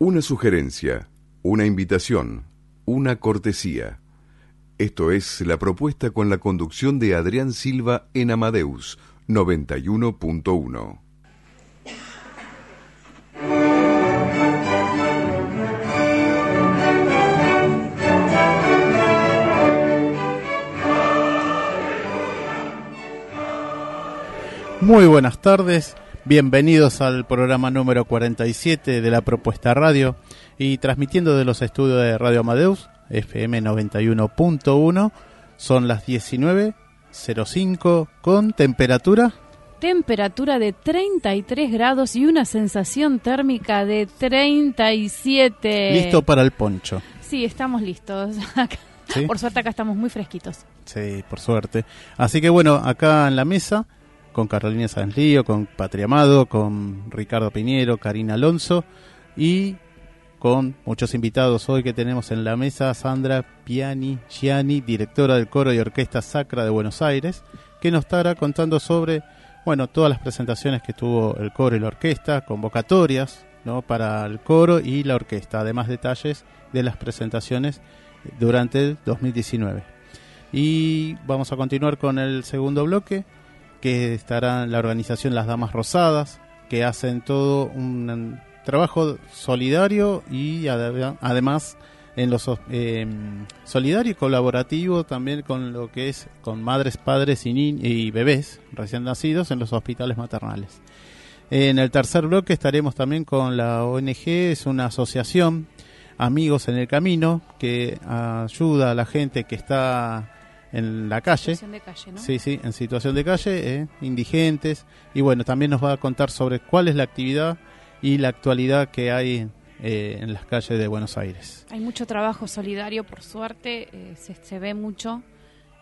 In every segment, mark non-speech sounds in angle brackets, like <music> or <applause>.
Una sugerencia, una invitación, una cortesía. Esto es la propuesta con la conducción de Adrián Silva en Amadeus 91.1. Muy buenas tardes, bienvenidos al programa número 47 de la propuesta radio y transmitiendo de los estudios de Radio Amadeus, FM 91.1, son las 19.05 con temperatura. Temperatura de 33 grados y una sensación térmica de 37. Listo para el poncho. Sí, estamos listos. <laughs> ¿Sí? Por suerte acá estamos muy fresquitos. Sí, por suerte. Así que bueno, acá en la mesa con Carolina Sanlío, con Patria Amado, con Ricardo Piñero, Karina Alonso y con muchos invitados hoy que tenemos en la mesa, Sandra Piani Gianni, directora del coro y orquesta Sacra de Buenos Aires, que nos estará contando sobre, bueno, todas las presentaciones que tuvo el coro y la orquesta, convocatorias, ¿no? para el coro y la orquesta, además detalles de las presentaciones durante el 2019. Y vamos a continuar con el segundo bloque, que estará la organización Las Damas Rosadas, que hacen todo un trabajo solidario y además en los eh, solidario y colaborativo también con lo que es con madres, padres y, y bebés recién nacidos en los hospitales maternales. En el tercer bloque estaremos también con la ONG, es una asociación Amigos en el Camino que ayuda a la gente que está en la calle. Situación de calle, ¿no? Sí, sí, en situación de calle, eh, indigentes. Y bueno, también nos va a contar sobre cuál es la actividad y la actualidad que hay eh, en las calles de Buenos Aires. Hay mucho trabajo solidario, por suerte, eh, se, se, ve mucho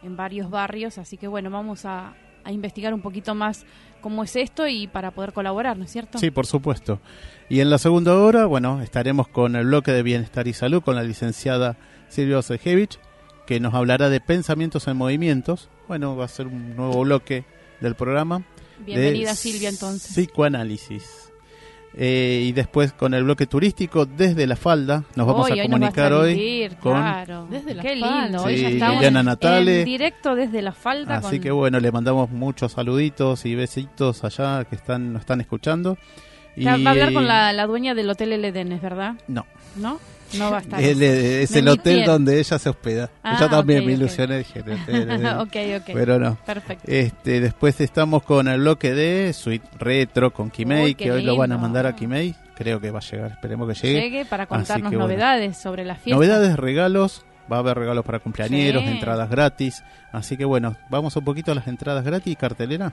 en varios barrios, así que bueno, vamos a, a, investigar un poquito más cómo es esto y para poder colaborar, ¿no es cierto? Sí, por supuesto. Y en la segunda hora, bueno, estaremos con el bloque de Bienestar y Salud con la licenciada Silvia Osejevich que nos hablará de pensamientos en movimientos. Bueno, va a ser un nuevo bloque del programa. Bienvenida Silvia entonces. Psicoanálisis. Eh, y después con el bloque turístico desde la falda nos vamos hoy, a comunicar hoy, hoy con claro. desde la qué falda. lindo Sí, hoy ya estamos Liliana Natale. en directo desde la falda así con... que bueno le mandamos muchos saluditos y besitos allá que están nos están escuchando y va a hablar con la, la dueña del hotel El Edén, ¿es verdad? no ¿No? No va a estar. El- es Me el hotel donde ella se hospeda. Ah, Yo también ok, me ilusioné, dije, hotel, el- <laughs> ok, ok. pero no. Perfecto. Este, después estamos con el bloque de Suite Retro con Kimei, Uy, que hoy lo van a lindo. mandar a Kimei. Creo que va a llegar, esperemos que llegue. Llegue para contarnos que bueno. novedades sobre la fiesta. Novedades, regalos, va a haber regalos para cumpleañeros, Sí. entradas gratis. Así que bueno, vamos un poquito a las entradas gratis y cartelera.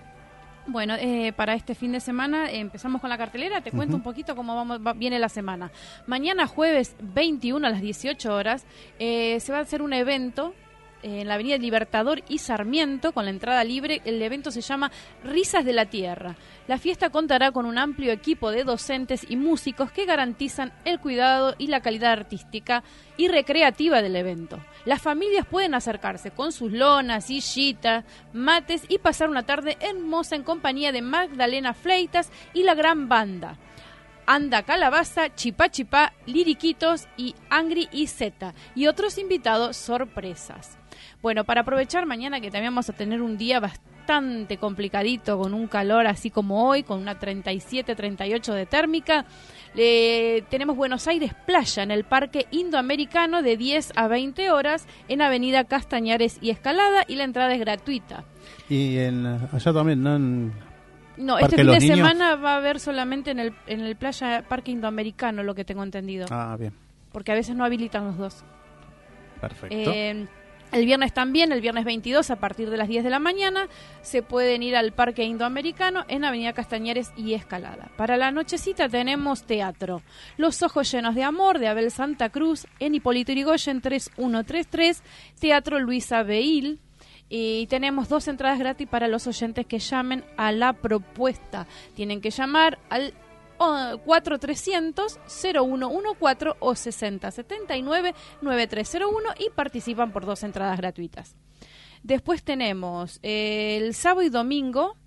Bueno, eh, para este fin de semana empezamos con la cartelera. Te cuento un poquito cómo vamos, va- viene la semana. Mañana jueves 21 a las 18 horas eh, se va a hacer un evento en la Avenida Libertador y Sarmiento con la entrada libre. El evento se llama Risas de la Tierra. La fiesta contará con un amplio equipo de docentes y músicos que garantizan el cuidado y la calidad artística y recreativa del evento. Las familias pueden acercarse con sus lonas, sillitas, mates y pasar una tarde hermosa en compañía de Magdalena Fleitas y la gran banda. Anda Calabaza, Chipa Chipa, Liriquitos y Angry y Z y otros invitados sorpresas. Bueno, para aprovechar mañana que también vamos a tener un día bastante complicadito con un calor así como hoy, con una 37-38 de térmica, tenemos Buenos Aires Playa en el Parque Indoamericano de 10 a 20 horas en Avenida Castañares y Escalada y la entrada es gratuita. Y en, allá también, ¿no? En no, este fin de semana va a haber solamente en el, en el playa Parque Indoamericano, lo que tengo entendido. Ah, bien. Porque a veces no habilitan los dos. Perfecto. Eh, el viernes también, el viernes 22, a partir de las 10 de la mañana, se pueden ir al Parque Indoamericano en Avenida Castañares y Escalada. Para la nochecita tenemos teatro. Los Ojos Llenos de Amor, de Abel Santa Cruz, en Hipólito Yrigoyen 3133, Teatro Luisa Beil, y tenemos dos entradas gratis para los oyentes que llamen a la propuesta. Tienen que llamar al 4300-0114 o 6079-9301 y participan por dos entradas gratuitas. Después tenemos el sábado y domingo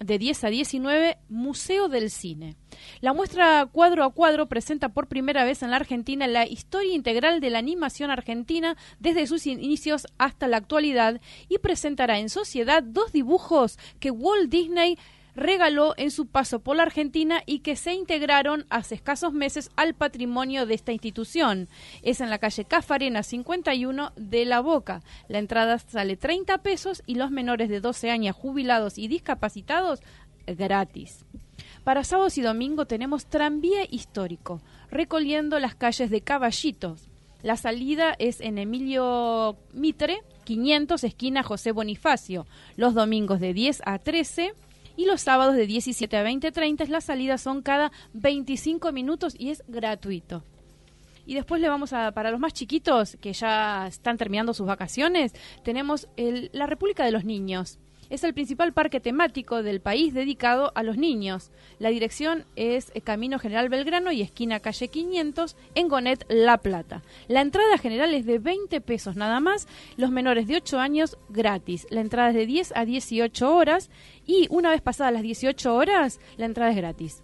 de 10 a 19, Museo del Cine. La muestra cuadro a cuadro presenta por primera vez en la Argentina la historia integral de la animación argentina desde sus inicios hasta la actualidad y presentará en sociedad dos dibujos que Walt Disney regaló en su paso por la Argentina y que se integraron hace escasos meses al patrimonio de esta institución. Es en la calle Cafarena 51 de La Boca. La entrada sale 30 pesos y los menores de 12 años jubilados y discapacitados gratis. Para sábados y domingo tenemos tranvía histórico, recorriendo las calles de Caballitos. La salida es en Emilio Mitre, 500, esquina José Bonifacio, los domingos de 10 a 13 y los sábados de 17 a 20.30 las salidas son cada 25 minutos y es gratuito. Y después le vamos a, para los más chiquitos que ya están terminando sus vacaciones, tenemos el, la República de los Niños. Es el principal parque temático del país dedicado a los niños. La dirección es Camino General Belgrano y esquina calle 500 en Gonet, La Plata. La entrada general es de 20 pesos nada más, los menores de 8 años gratis. La entrada es de 10 a 18 horas y una vez pasadas las 18 horas, la entrada es gratis.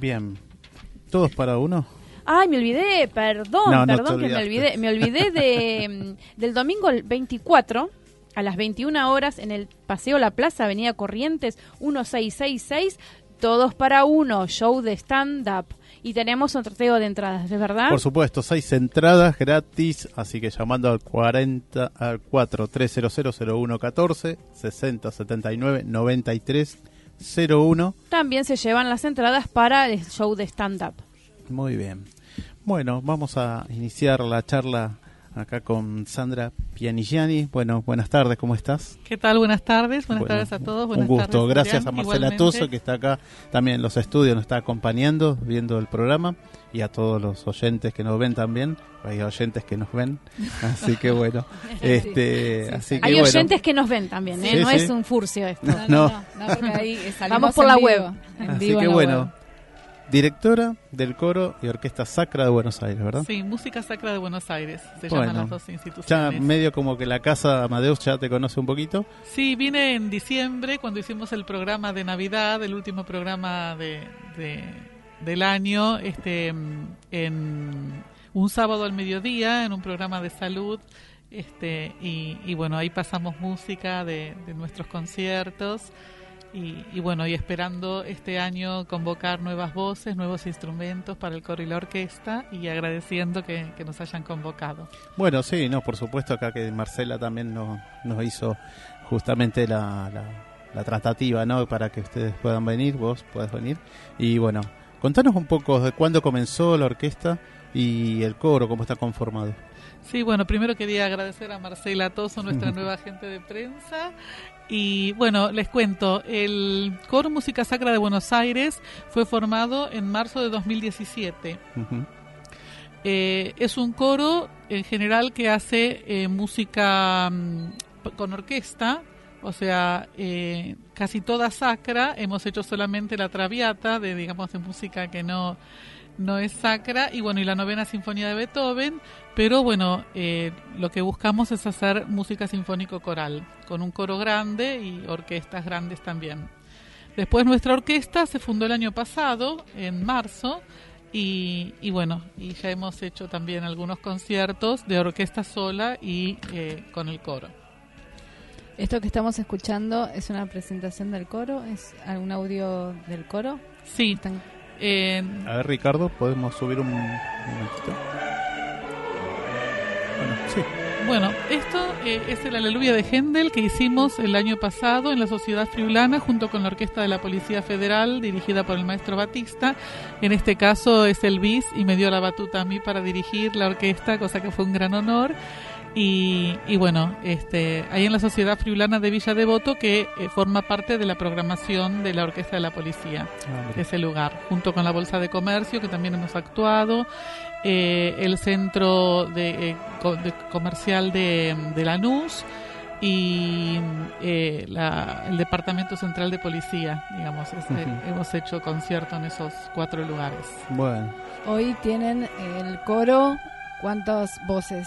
Bien. ¿Todos para uno? Ay, me olvidé, perdón, perdón que me olvidé. Me olvidé de, <laughs> mm, del domingo 24 a las 21 horas en el Paseo La Plaza, Avenida Corrientes 1666, todos para uno, show de stand-up. Y tenemos un sorteo de entradas, ¿es verdad? Por supuesto, seis entradas gratis, así que llamando al 40 al 43000114 6079 9301. También se llevan las entradas para el show de stand-up. Muy bien. Bueno, vamos a iniciar la charla acá con Sandra Pianigiani. Bueno, buenas tardes, ¿cómo estás? ¿Qué tal? Buenas tardes, buenas tardes a todos. un gusto, gracias a Marcela Tuso que está acá también en los estudios, nos está acompañando, viendo el programa y a todos los oyentes que nos ven también. Hay oyentes que nos ven, <laughs> así que bueno. este, así que Hay oyentes que nos ven también, ¿eh? no es un furcio esto. No, no, <laughs> Vamos por la web. Así que bueno directora del coro y orquesta sacra de Buenos Aires, ¿verdad? Sí, música sacra de Buenos Aires, se llaman las dos instituciones. Ya medio como que la casa Amadeus ya te conoce un poquito. Sí, vine en diciembre cuando hicimos el programa de Navidad, el último programa de, del año, este, en un sábado al mediodía, en un programa de salud. Este, y, y bueno, ahí pasamos música de, de nuestros conciertos. Y, bueno, y esperando este año convocar nuevas voces, nuevos instrumentos para el coro y la orquesta y agradeciendo que, nos hayan convocado. Bueno, sí, no, por supuesto acá que Marcela también nos, nos hizo justamente la, la, tratativa, ¿no? Para que ustedes puedan venir, vos puedas venir. Y bueno, contanos un poco de cuándo comenzó la orquesta y el coro, cómo está conformado. Sí, bueno, primero quería agradecer a Marcela Toso, nuestra nueva <laughs> agente de prensa, y bueno, les cuento, el Coro Música Sacra de Buenos Aires fue formado en marzo de 2017. Eh, es un coro en general que hace eh, música mm, con orquesta, o sea, eh, casi toda sacra. Hemos hecho solamente la traviata de, digamos, de música que no no es sacra y bueno y la novena sinfonía de Beethoven pero bueno eh, lo que buscamos es hacer música sinfónico coral con un coro grande y orquestas grandes también. Después nuestra orquesta se fundó el año pasado en marzo y, y bueno y ya hemos hecho también algunos conciertos de orquesta sola y eh, con el coro. Esto que estamos escuchando es una presentación del coro es algún audio del coro. Sí. Están eh, A ver, Ricardo, ¿podemos subir un momentito? Bueno, sí. Bueno, esto eh, es el Aleluya de Händel que hicimos el año pasado en la Sociedad Friulana junto con la Orquesta de la Policía Federal dirigida por el maestro Batista. En este caso es el bis y me dio la batuta a mí para dirigir la orquesta, cosa que fue un gran honor. Y, y bueno, este, ahí en la Sociedad Friulana de Villa Devoto que eh, forma parte de la programación de la Orquesta de la Policía Ah, ese lugar, junto con la Bolsa de Comercio, que también hemos actuado, eh, el Centro de, eh, co- de Comercial de, de Lanús y eh, la- el Departamento Central de Policía, digamos. es- eh, hemos hecho concierto en esos cuatro lugares. Bueno, hoy tienen el coro cuántas voces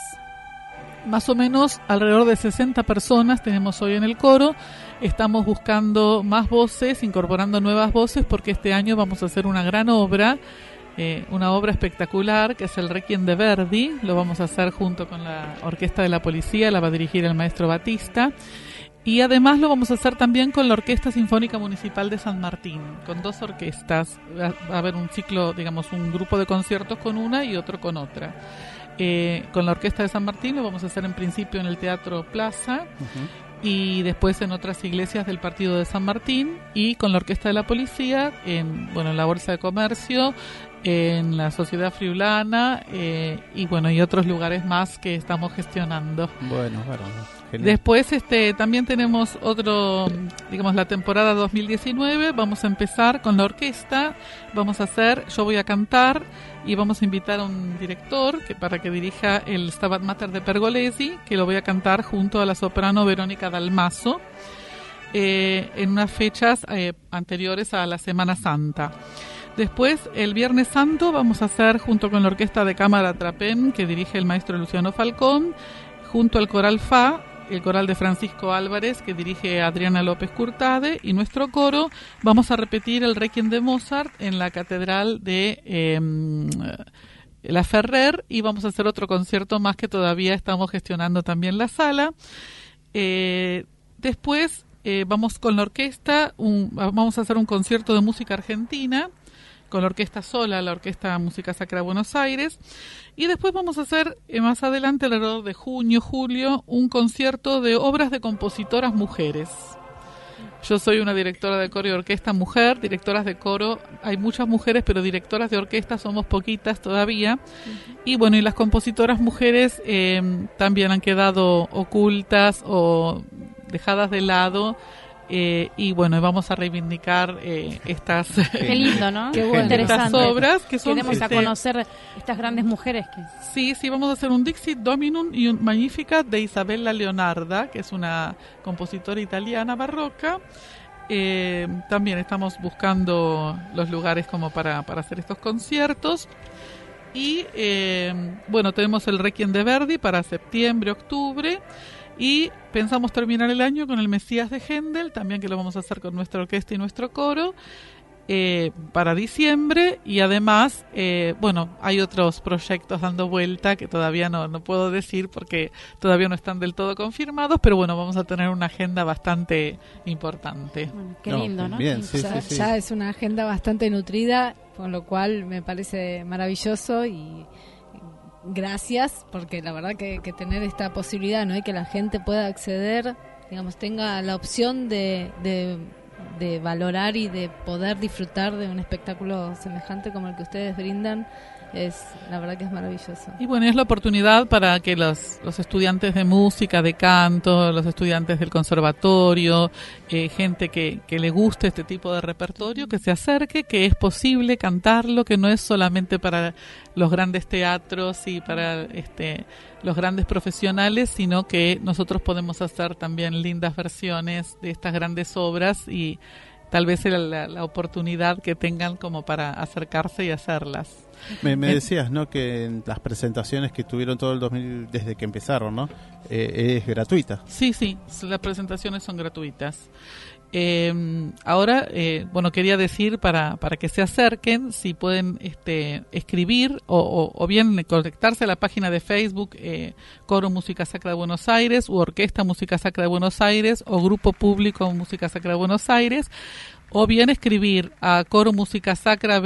Más o menos alrededor de 60 personas tenemos hoy en el coro. Estamos buscando más voces, incorporando nuevas voces, porque este año vamos a hacer una gran obra, eh, una obra espectacular, que es el Requiem de Verdi. Lo vamos a hacer junto con la Orquesta de la Policía, la va a dirigir el maestro Batista. Y además lo vamos a hacer también con la Orquesta Sinfónica Municipal de San Martín, con dos orquestas. Va a haber un ciclo, digamos, un grupo de conciertos con una y otro con otra. Eh, con la Orquesta de San Martín lo vamos a hacer en principio en el Teatro Plaza ujú. y después en otras iglesias del Partido de San Martín y con la Orquesta de la Policía en bueno en la Bolsa de Comercio en la Sociedad Friulana eh, y bueno y otros lugares más que estamos gestionando. bueno, bueno, genial. Después este también tenemos otro, digamos la temporada 2019, vamos a empezar con la orquesta, vamos a hacer Yo voy a cantar y vamos a invitar a un director que para que dirija el Stabat Mater de Pergolesi, que lo voy a cantar junto a la soprano Verónica Dalmazo eh, en unas fechas eh, anteriores a la Semana Santa. Después, el Viernes Santo, vamos a hacer junto con la Orquesta de Cámara Trapem, que dirige el maestro Luciano Falcón, junto al Coral Fa, el coral de Francisco Álvarez, que dirige Adriana López Curtade, y nuestro coro, vamos a repetir el Requiem de Mozart en la Catedral de eh, La Ferrer, y vamos a hacer otro concierto más que todavía estamos gestionando también la sala. Eh, después eh, vamos con la orquesta, un- vamos a hacer un concierto de música argentina con la orquesta sola, la Orquesta Música Sacra de Buenos Aires. Y después vamos a hacer eh, más adelante, alrededor de junio, julio, un concierto de obras de compositoras mujeres. Yo soy una directora de coro y orquesta mujer, directoras de coro, hay muchas mujeres, pero directoras de orquesta somos poquitas todavía. Y bueno, y las compositoras mujeres eh, también han quedado ocultas o dejadas de lado. Eh, y bueno, vamos a reivindicar eh, estas, Qué lindo, ¿no? Qué bueno. estas interesante. obras que son Queremos a este, conocer estas grandes mujeres que Sí, sí, vamos a hacer un Dixit Dominum y un Magnificat de Isabella Leonarda, que es una compositora italiana barroca. Eh, también estamos buscando los lugares como para, para hacer estos conciertos. Y eh, bueno, tenemos el Requiem de Verdi para septiembre, octubre. Y pensamos terminar el año con el Mesías de Händel, también que lo vamos a hacer con nuestra orquesta y nuestro coro eh, para diciembre y además, eh, bueno, hay otros proyectos dando vuelta que todavía no, no puedo decir porque todavía no están del todo confirmados, pero bueno, vamos a tener una agenda bastante importante. bueno, qué lindo, ¿no? bien, Qué sí, ya, sí, sí. ya es una agenda bastante nutrida, con lo cual me parece maravilloso y gracias, porque la verdad que, que tener esta posibilidad, ¿no? Y que la gente pueda acceder, digamos, tenga la opción de, de, de valorar y de poder disfrutar de un espectáculo semejante como el que ustedes brindan, es la verdad que es maravilloso. Y bueno, es la oportunidad para que los, los estudiantes de música, de canto, los estudiantes del conservatorio, eh, gente que, que le guste este tipo de repertorio, que se acerque, que es posible cantarlo, que no es solamente para los grandes teatros y para este los grandes profesionales, sino que nosotros podemos hacer también lindas versiones de estas grandes obras y tal vez la, la oportunidad que tengan como para acercarse y hacerlas. Me, me Eh, decías, ¿no? Que en las presentaciones que tuvieron todo el 2000, desde que empezaron, ¿no? Eh, es gratuita. Sí, sí, las presentaciones son gratuitas. Eh, ahora, eh, bueno, quería decir para, para que se acerquen, si pueden este, escribir o, o- o bien conectarse a la página de Facebook eh, Coro Música Sacra de Buenos Aires u Orquesta Música Sacra de Buenos Aires o Grupo Público Música Sacra de Buenos Aires o bien escribir a coro música sacra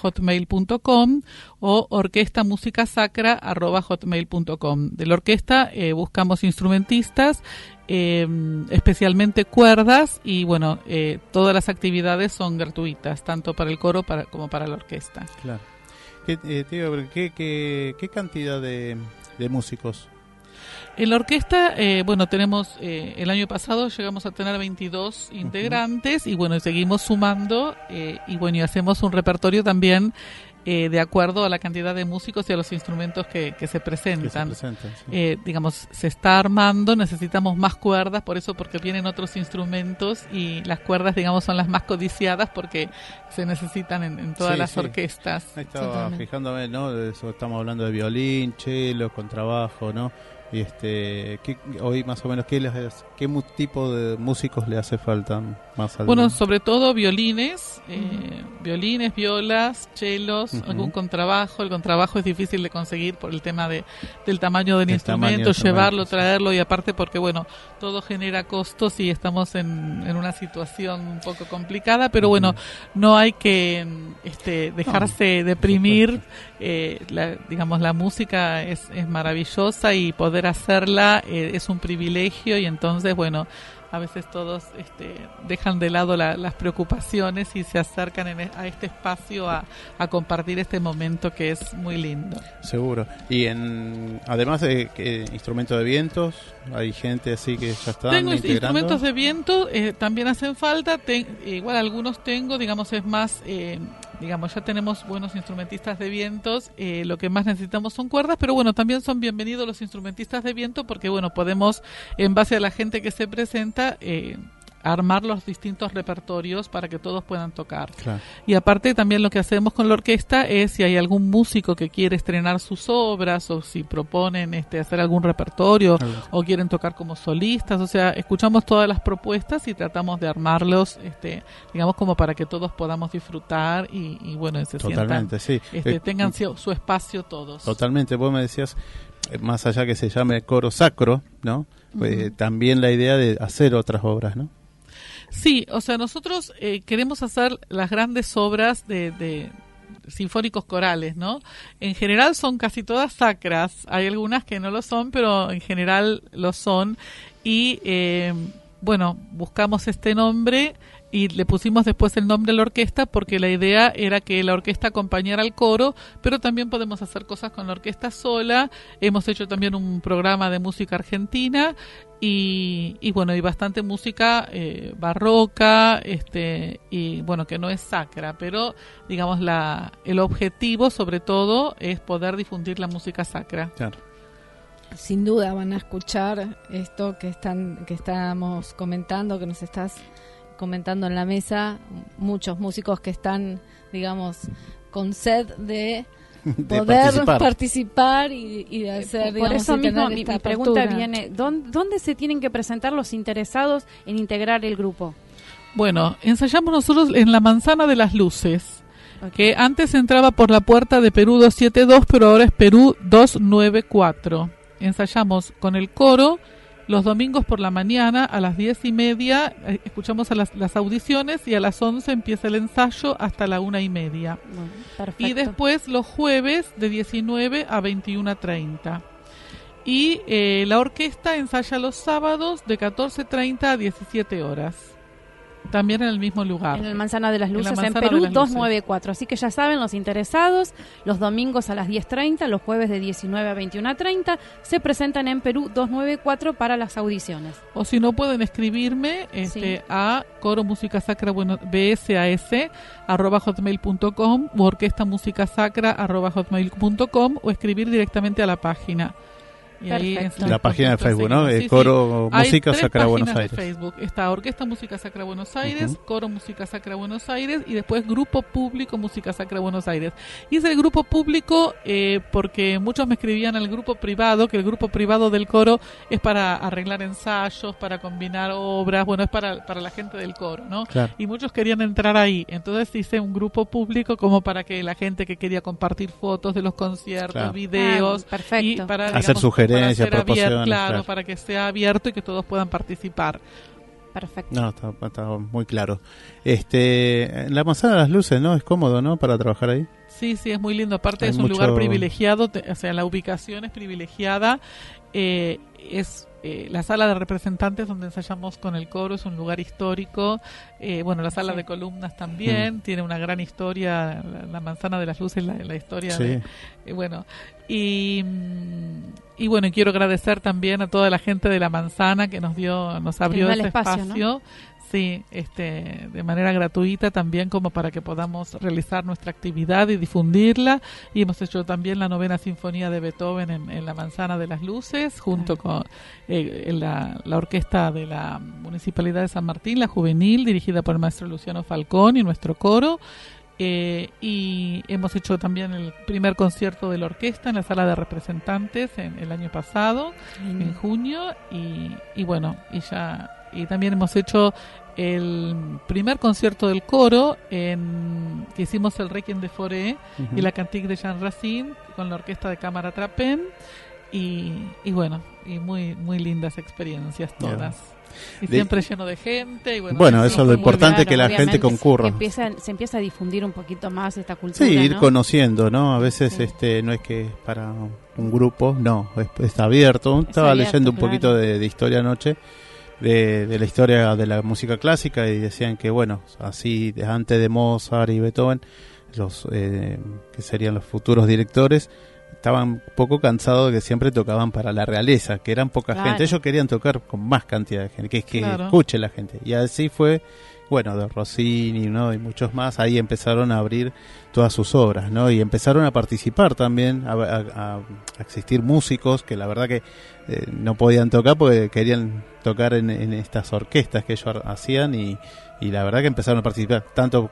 hotmail.com o orquesta música sacra hotmail.com. De la orquesta eh, buscamos instrumentistas, eh, especialmente cuerdas y bueno, eh, todas las actividades son gratuitas, tanto para el coro para, como para la orquesta. Claro. ¿Qué, eh, ¿qué, qué, qué cantidad de, de músicos? En la orquesta, eh, bueno, tenemos, eh, el año pasado llegamos a tener 22 integrantes y bueno, seguimos sumando eh, y bueno, y hacemos un repertorio también eh, de acuerdo a la cantidad de músicos y a los instrumentos que, que se que se presentan. sí. Eh, digamos, se está armando, necesitamos más cuerdas, por eso porque vienen otros instrumentos y las cuerdas, digamos, son las más codiciadas porque se necesitan en, en todas Sí, las sí. orquestas. Ahí estaba fijándome, ¿no? De eso estamos hablando de violín, cello, contrabajo, ¿no? Y este, ¿qué, hoy más o menos, ¿qué, les, qué tipo de músicos le hace falta más al Bueno, sobre todo violines, eh, violines, violas, chelos, algún contrabajo. El contrabajo es difícil de conseguir por el tema de, del tamaño del El instrumento, llevarlo, traerlo y aparte porque, bueno, todo genera costos y estamos en, en una situación un poco complicada, pero bueno, no hay que este, dejarse deprimir. Eh, la, digamos, la música es, es maravillosa y poder hacerla eh, es un privilegio y entonces, bueno, a veces todos este, dejan de lado la- las preocupaciones y se acercan en e- a este espacio a, a compartir este momento que es muy lindo. Seguro. Y en, además de instrumentos de vientos, hay gente así que ya está Tengo integrando. instrumentos de viento, eh, también hacen falta, ten- igual algunos tengo, digamos, es más, eh, digamos, ya tenemos buenos instrumentistas de vientos, eh, lo que más necesitamos son cuerdas, pero bueno, también son bienvenidos los instrumentistas de viento porque, bueno, podemos, en base a la gente que se presenta, eh, armar los distintos repertorios para que todos puedan tocar. Claro. Y aparte también lo que hacemos con la orquesta es si hay algún músico que quiere estrenar sus obras o si proponen este hacer algún repertorio o quieren tocar como solistas, o sea, escuchamos todas las propuestas y tratamos de armarlos, este, digamos como para que todos podamos disfrutar y, y bueno, se Totalmente, sí. este, Eh, tengan su, su espacio todos. Totalmente, vos me decías, eh, más allá que se llame coro sacro, ¿no? Eh, también la idea de hacer otras obras, ¿no? Sí, o sea, nosotros eh, queremos hacer las grandes obras de, de sinfónicos corales, ¿no? En general son casi todas sacras, hay algunas que no lo son, pero en general lo son. Y eh, bueno, buscamos este nombre y le pusimos después el nombre a la orquesta porque la idea era que la orquesta acompañara al coro, pero también podemos hacer cosas con la orquesta sola. Hemos hecho también un programa de música argentina y, y bueno, y bastante música eh, barroca, este, y bueno, que no es sacra, pero digamos la, el objetivo sobre todo es poder difundir la música sacra. Claro. Sin duda van a escuchar esto que están que estamos comentando, que nos estás comentando en la mesa, muchos músicos que están, digamos, con sed de <laughs> De poder participar. participar, y, y de hacer, Por eso mismo mi, pregunta viene, ¿dónde, ¿dónde se tienen que presentar los interesados en integrar el grupo? Bueno, ensayamos nosotros en la Manzana de las Luces, que antes entraba por la puerta de Perú 272, pero ahora es Perú 294. Ensayamos con el coro los domingos por la mañana a las diez y media, eh, escuchamos a las, las audiciones y a las 11 empieza el ensayo hasta la una y media. Bueno. Y después los jueves de 19 a 21 a 30. Y eh, la orquesta ensaya los sábados de 14.30 a 17 horas. También en el mismo lugar. En el Manzana de las En la Luces, en, Manzana de Perú las Luces. 294. Así que ya saben, los interesados, los domingos a las 10.30, los jueves de 19 a 21.30, se presentan en Perú 294 para las audiciones. O si no, pueden escribirme este, Sí. a coro música sacra bueno, bsas arroba hotmail.com o orquesta música sacra arroba hotmail.com o escribir directamente a la página. Y ahí Perfecto. es- La página de Facebook, ¿no? Sí, sí. Coro Música Sacra Buenos de Aires. Facebook. Está Orquesta Música Sacra Buenos Aires. Coro Música Sacra Buenos Aires y después Grupo Público Música Sacra Buenos Aires. Y es el grupo público eh, porque muchos me escribían al grupo privado, que el grupo privado del coro es para arreglar ensayos, para combinar obras, bueno, es para, para la gente del coro, ¿no? Claro. Y muchos querían entrar ahí. Entonces hice un grupo público como para que la gente que quería compartir fotos de los conciertos, Claro. videos, Ah, perfecto. y para Hacer digamos, sugerencias, para ser abierto, proposiciones, claro, claro. para que sea abierto y que todos puedan participar. Perfecto. No, está, está muy claro. Este, la manzana de las luces, ¿no? Es cómodo, ¿no? Para trabajar ahí. Sí, sí, es muy lindo. Aparte Hay es un mucho- lugar privilegiado, te- o sea, la ubicación es privilegiada. Eh, es eh, la sala de representantes donde ensayamos con el coro, es un lugar histórico. eh, bueno, la sala Sí. de columnas también, tiene una gran historia, la, la manzana de las luces, la, la historia Sí. de, eh, bueno, y, mm, y bueno, quiero agradecer también a toda la gente de la manzana que nos dio, nos abrió ese espacio, espacio. ¿no? Sí, este, de manera gratuita también como para que podamos realizar nuestra actividad y difundirla. Y hemos hecho también la novena sinfonía de Beethoven en, en la Manzana de las Luces, junto con eh, en la, la orquesta de la Municipalidad de San Martín, la juvenil, dirigida por el maestro Luciano Falcón y nuestro coro. Eh, y hemos hecho también el primer concierto de la orquesta en la sala de representantes en el año pasado en junio y, y bueno y ya y también hemos hecho el primer concierto del coro en que hicimos el Requiem de Foré y la Cantique de Jean Racine con la orquesta de cámara Trapen y, y bueno y muy muy lindas experiencias todas y De- siempre lleno de gente y bueno, Bueno, eso es lo importante que la gente concurra. que empieza- se empieza a difundir un poquito más esta cultura. Sí, ir ¿no? conociendo, ¿no? A veces Sí. este no es que es para un grupo, no, es, está abierto. Estaba abierto, leyendo un claro. poquito de, de historia anoche, de, de la historia de la música clásica y decían que, bueno, así antes de Mozart y Beethoven, los eh, que serían los futuros directores, estaban un poco cansados de que siempre tocaban para la realeza, que eran poca Claro. gente. Ellos querían tocar con más cantidad de gente, que es que Claro. escuche la gente. Y así fue, bueno, de Rossini, ¿no? Y muchos más, ahí empezaron a abrir todas sus obras, ¿no? Y empezaron a participar también, a, a- a existir músicos que la verdad que eh, no podían tocar porque querían tocar en, en estas orquestas que ellos ha- hacían y, y la verdad que empezaron a participar tanto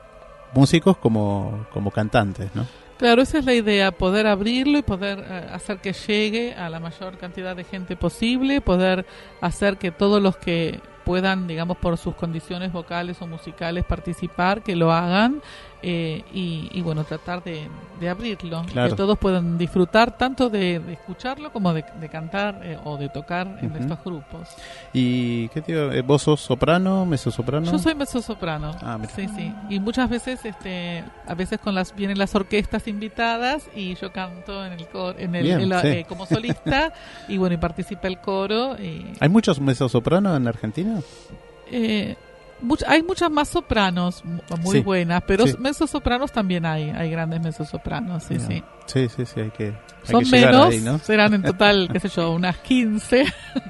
músicos como, como cantantes, ¿no? Claro, esa es la idea, poder abrirlo y poder eh, hacer que llegue a la mayor cantidad de gente posible, poder hacer que todos los que puedan, digamos, por sus condiciones vocales o musicales participar, que lo hagan eh, y, y, bueno, tratar de, de abrirlo, Claro. que todos puedan disfrutar tanto de, de escucharlo como de, de cantar eh, o de tocar en estos grupos. ¿Y qué? Eh, ¿Vos sos soprano, mezzosoprano? Yo soy mezzosoprano. Ah, mira. sí, sí. Y muchas veces, este, a veces con las vienen las orquestas invitadas y yo canto en el coro, en el, Bien, en la- sí. eh, como solista <laughs> y bueno, y participa el coro. Y, ¿Hay muchos mezzosopranos en Argentina? eh, much- hay muchas más sopranos mu- muy Sí, buenas, pero sí. mezzosopranos también hay, hay grandes mezzosopranos, sí, sí. Sí, sí, sí, hay que, hay Son que menos, ahí, ¿no? serán en <laughs> total, qué sé yo, unas 15.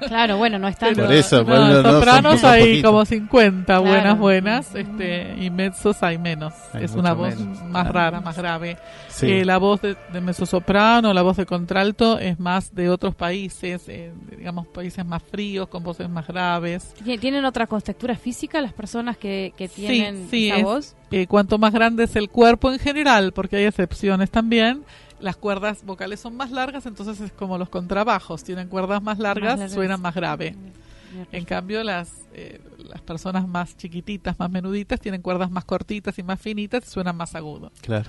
Claro, bueno, no es tanto. <laughs> Pero, Por eso, no, bueno, no, sopranos hay poquito. como 50 Claro. buenas, buenas, este, y mezzos hay menos. Hay es una voz menos. más rara, más grave. Sí. Eh, la voz de, de mezzosoprano, la voz de contralto es más de otros países, eh, digamos países más fríos, con voces más graves. Tien- ¿Tienen otra contextura física las personas que, tienen sí, esa es- voz? Eh, cuanto más grande es el cuerpo en general, porque hay excepciones también, las cuerdas vocales son más largas, entonces es como los contrabajos, tienen cuerdas más largas, largas. suenan más grave. En cambio, las, eh, las personas más chiquititas, más menuditas, tienen cuerdas más cortitas y más finitas y suenan más agudo. Claro.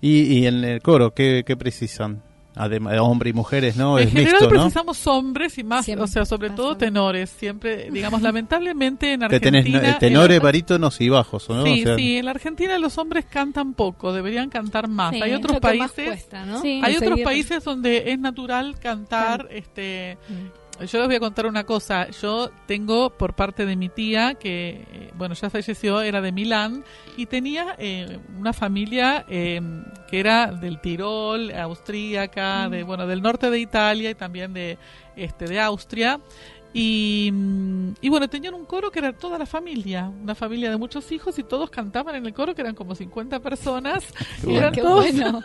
Y, y en el coro, ¿qué, qué precisan? Además, hombre y mujeres, ¿no? en es general mixto, ¿no? precisamos hombres y más, Siempre o sea, sobre todo hombres. tenores. Siempre, digamos, lamentablemente en Argentina... tenés no, eh, en tenores, barítonos y bajos, ¿no? Sí, O sea, sí, en la Argentina los hombres cantan poco, deberían cantar más. Sí, Hay otros países... cuesta, ¿no? Sí. Hay otros países donde es natural cantar este Mm. Yo les voy a contar una cosa. Yo tengo por parte de mi tía, que, eh, bueno, ya falleció, era de Milán, y tenía eh, una familia eh, que era del Tirol, austríaca, de, bueno, del norte de Italia y también de, este, de Austria. Y, mm, y bueno, tenían un coro que era toda la familia, una familia de muchos hijos y todos cantaban en el coro, que eran como 50 personas. <laughs> y eran Qué todos- bueno,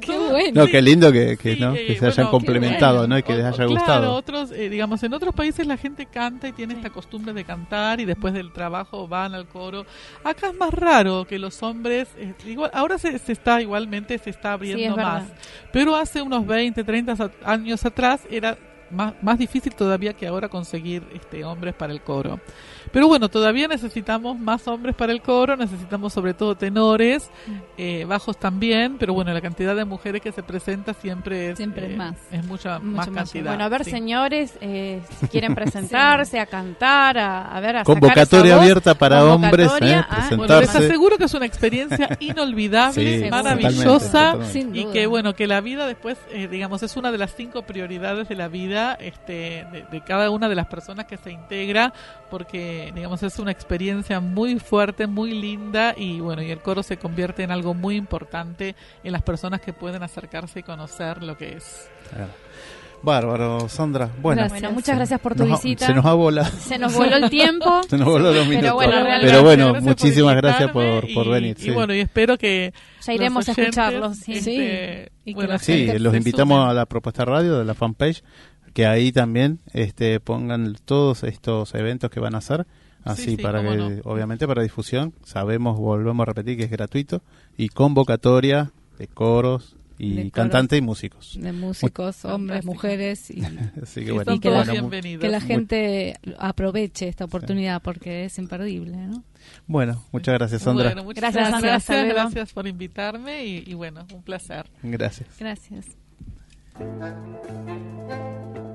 qué todos- bueno. <laughs> No, qué lindo que, que, Sí, ¿no? eh, que se bueno, hayan qué complementado, bueno. ¿no? Y que les O- haya o Claro, gustado. otros, eh, digamos, en otros países la gente canta y tiene esta costumbre de cantar y después del trabajo van al coro. Acá es más raro que los hombres, eh, igual, ahora se, se está igualmente, se está abriendo es verdad. más. Pero hace unos 20, 30 sa- años atrás era más, más difícil todavía que ahora conseguir este hombres para el coro. Pero bueno, todavía necesitamos más hombres para el coro, necesitamos sobre todo tenores, eh, bajos también, pero bueno, la cantidad de mujeres que se presenta siempre es, Siempre eh, más. es mucha Mucho más cantidad. Bueno, a ver, sí. señores, eh, si quieren <laughs> <laughs> presentarse, a cantar, a, a ver, a sacar Convocatoria voz. abierta para hombres, ¿eh? ah, Bueno, les aseguro que es una experiencia <laughs> inolvidable, Sí, maravillosa. totalmente, Y que bueno, que la vida después, eh, digamos, es una de las cinco prioridades de la vida este, de, de cada una de las personas que se integra, porque, digamos, es una experiencia muy fuerte, muy linda y bueno, y el coro se convierte en algo muy importante en las personas que pueden acercarse y conocer lo que es. Claro. Bárbaro, Sandra. Bueno, Gracias. Bueno, muchas gracias por tu nos visita. se nos ha volado. Se nos voló el tiempo. <laughs> Se nos voló los minutos. bueno, realmente, Pero bueno, Gracias por muchísimas gracias por, por y- venir. Y, sí. bueno, y espero que Ya iremos a los oyentes, escucharlos. Sí. este, y que bueno, la Sí, gente los se invitamos a la propuesta radio de la fanpage, que ahí también este, pongan todos estos eventos que van a hacer, así Sí, sí, para que, no. obviamente para difusión, sabemos, volvemos a repetir que es gratuito, y convocatoria de coros y De coros. cantantes y músicos. de músicos, hombres, Fantástico. mujeres y <laughs> Así que Y bueno, y que la- que la gente aproveche esta oportunidad porque es imperdible, ¿no? bueno, muchas gracias Sandra. Bueno, muchas Gracias, Sandra, gracias, gracias por invitarme y, y bueno, un placer. Gracias. Gracias.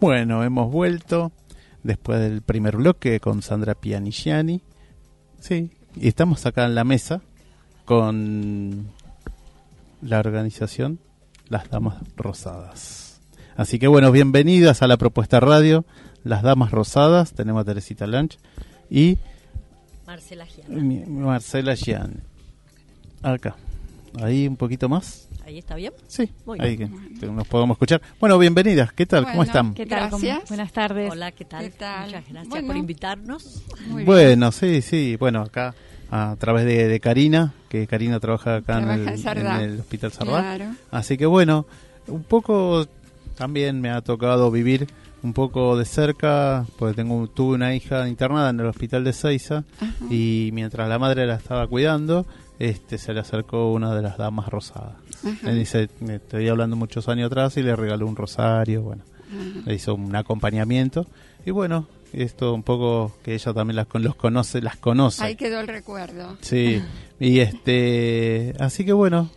Bueno, hemos vuelto después del primer bloque con Sandra Pianigiani. Sí, y estamos acá en la mesa con la organización Las Damas Rosadas. Así que bueno, bienvenidas a la propuesta radio Las Damas Rosadas. Tenemos a Teresita Lanch y Marcela Giana. mi- Marcela Gian. Acá. Ahí un poquito más. ¿Ahí está bien? Sí, Muy ahí bien. que nos podemos escuchar. Bueno, bienvenidas. ¿Qué tal? ¿Cómo están? ¿Qué tal? ¿Cómo- Gracias. Buenas tardes. Hola, ¿qué tal? ¿Qué tal? Muchas gracias Bueno. por invitarnos. Muy bien. Bueno, sí, sí. Bueno, acá a través de, de Karina, que Karina trabaja acá en Trabaja el, en Sardá. en el Hospital Sardá. Claro. Así que bueno, un poco también me ha tocado vivir un poco de cerca, porque tengo tuve una hija internada en el Hospital de Seiza Ajá. y mientras la madre la estaba cuidando, este se le acercó una de las damas rosadas. Ajá. Me dice, me estoy hablando muchos años atrás y le regaló un rosario, bueno, Ajá. le hizo un acompañamiento y bueno, esto un poco que ella también las con- los conoce, las conoce. Ahí quedó el recuerdo. Sí, y este, así que bueno,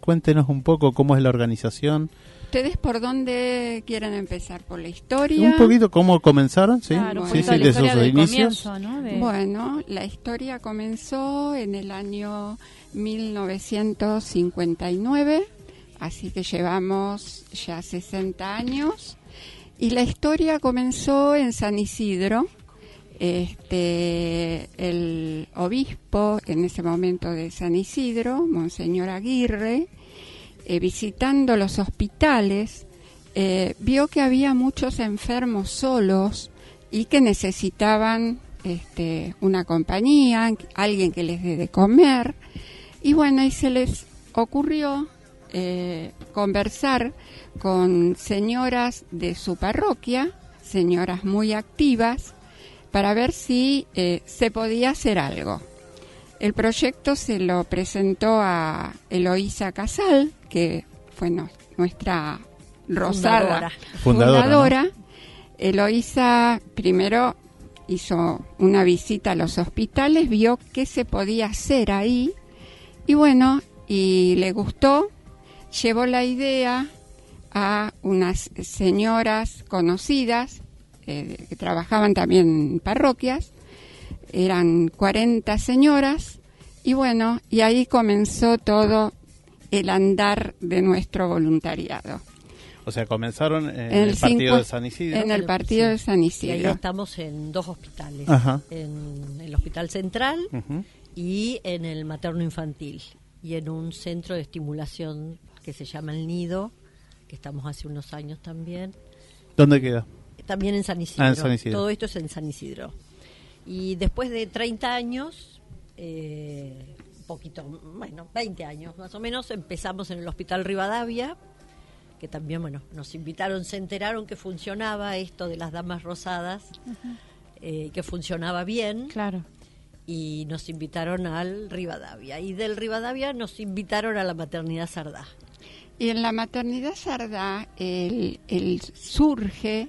cuéntenos un poco cómo es la organización, ¿Ustedes por dónde quieren empezar? ¿Por la historia? Un poquito cómo comenzaron, sí, Claro, sí, sí, de sus inicios. comienzo, ¿no? De- Bueno, la historia comenzó en el año 1959, así que llevamos ya 60 años. Y la historia comenzó en San Isidro. Este, el obispo en ese momento de San Isidro, Monseñor Aguirre, eh, visitando los hospitales, eh, vio que había muchos enfermos solos y que necesitaban este, una compañía, alguien que les dé de comer. Y bueno, y se les ocurrió eh, conversar con señoras de su parroquia, señoras muy activas, para ver si eh, se podía hacer algo. El proyecto se lo presentó a Eloísa Casal, que fue no- nuestra rosada Fundadora. Fundadora, fundadora. Eloísa primero hizo una visita a los hospitales, vio qué se podía hacer ahí y bueno, y le gustó, llevó la idea a unas señoras conocidas eh, que trabajaban también en parroquias, eran 40 señoras y bueno, y ahí comenzó todo el andar de nuestro voluntariado. O sea, comenzaron en En el, el partido de San Isidro. En el partido Sí. de San Y ahí Isidro. estamos en dos hospitales. Ajá. En el Hospital Central. Y en el Materno Infantil. Y en un centro de estimulación que se llama El Nido, que estamos hace unos años también. ¿Dónde queda? También en San Isidro. Ah, en San Isidro. Todo esto es en San Isidro. Y después de 30 años, eh, un poquito, bueno, 20 años más o menos, empezamos en el Hospital Rivadavia, que también, bueno, nos invitaron, se enteraron que funcionaba esto de las damas rosadas, eh, que funcionaba bien, Claro. Y nos invitaron al Rivadavia. Y del Rivadavia nos invitaron a la maternidad Sardá. Y en la maternidad sarda el, el surge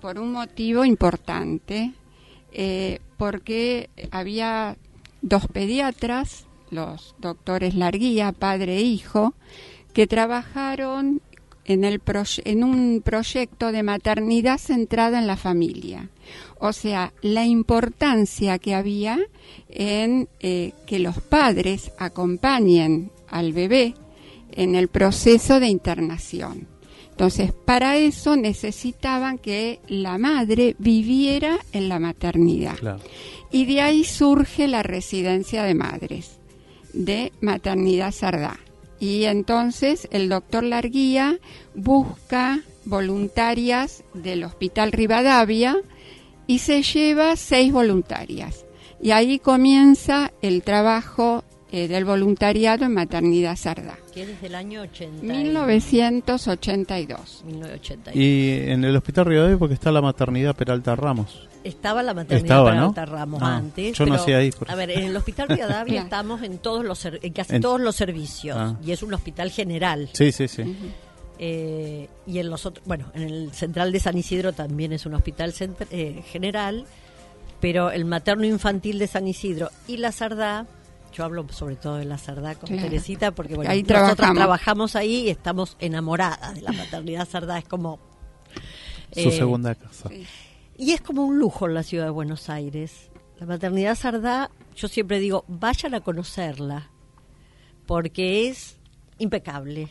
por un motivo importante, eh, porque había dos pediatras, los doctores Larguía, padre e hijo, que trabajaron en, el en un proyecto de maternidad centrada en la familia. O sea, la importancia que había en eh, que los padres acompañen al bebé en el proceso de internación. Entonces, para eso necesitaban que la madre viviera en la maternidad. Claro. Y de ahí surge la residencia de madres, de maternidad sardá. Y entonces el doctor Larguía busca voluntarias del Hospital Rivadavia y se lleva seis voluntarias. Y ahí comienza el trabajo eh, del voluntariado en maternidad sardá. que es desde el año 80. 1982. 1982. Y en el Hospital Rivadavia porque está la maternidad Peralta Ramos. Estaba la maternidad Estaba, para ¿no? Alta Ramos Ah, antes. yo pero, sé ahí, por A ver, en el Hospital Rivadavia estamos en todos los en casi En- todos los servicios Ah. y es un hospital general. Sí, sí, sí. Eh, y en los otros, bueno, en el Central de San Isidro también es un hospital eh, general, pero el materno infantil de San Isidro y la Sardá, yo hablo sobre todo de la Sardá con Claro. Teresita porque bueno, Ahí nosotros trabajamos. trabajamos ahí y estamos enamoradas de la maternidad Sardá, es como Su eh, segunda casa. Sí. Y es como un lujo en la ciudad de Buenos Aires. La maternidad Sardá, yo siempre digo, vayan a conocerla, porque es impecable.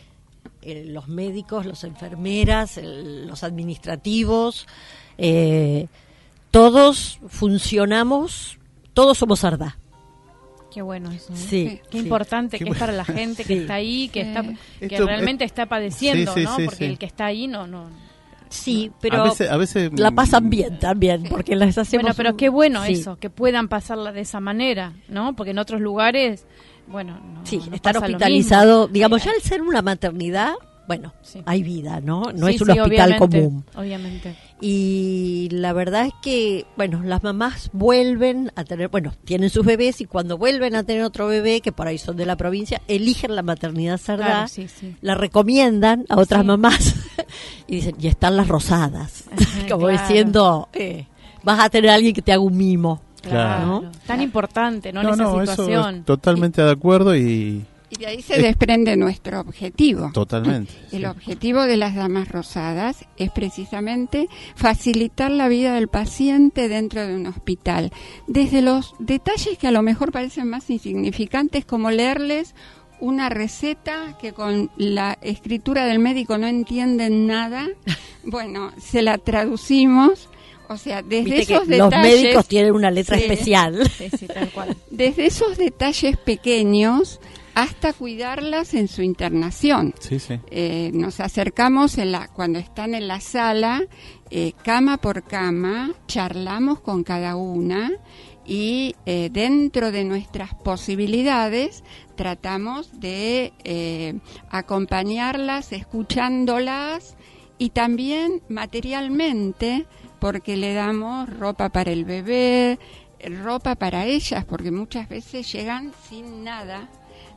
Eh, los médicos, las enfermeras, el- los administrativos, eh, todos funcionamos, todos somos Sardá. Qué bueno eso. ¿no? Sí, Qué sí. importante Qué que es para la gente que Sí. está ahí, que Sí. está que Esto- realmente está padeciendo, Sí, sí, ¿no? sí, Porque sí. el que está ahí no no. Sí, pero a veces, a veces la mm, pasan bien también, porque las hacemos... Bueno, pero un- qué bueno sí. eso, que puedan pasarla de esa manera, ¿no? Porque en otros lugares, bueno, no, Sí, no estar pasa lo hospitalizado, mismo. digamos, ya al ser una maternidad, bueno, Sí. hay vida, ¿no? No sí, es un sí, hospital obviamente, común. Obviamente. Y la verdad es que, bueno, las mamás vuelven a tener, bueno, tienen sus bebés y cuando vuelven a tener otro bebé, que por ahí son de la provincia, eligen la maternidad sardá, Claro, sí, sí. la recomiendan a otras Sí. mamás <laughs> y dicen, y están las rosadas, <laughs> Ajá, <laughs> como claro. diciendo, eh, vas a tener a alguien que te haga un mimo. Claro. Tan importante, ¿no? No, en esa no, eso situación. es totalmente de acuerdo y Y de ahí se desprende nuestro objetivo. Totalmente. El sí. objetivo de las damas rosadas es precisamente facilitar la vida del paciente dentro de un hospital. Desde los detalles que a lo mejor parecen más insignificantes, como leerles una receta que con la escritura del médico no entienden nada, <laughs> bueno, se la traducimos. O sea, desde esos los detalles... médicos tienen una letra Sí. especial. Sí, sí, tal cual. Desde esos detalles pequeños hasta cuidarlas en su internación. Sí, sí. Eh, nos acercamos en la, cuando están en la sala, eh, cama por cama, charlamos con cada una y eh, dentro de nuestras posibilidades tratamos de acompañarlas, escuchándolas y también materialmente porque le damos ropa para el bebé, ropa para ellas, porque muchas veces llegan sin nada.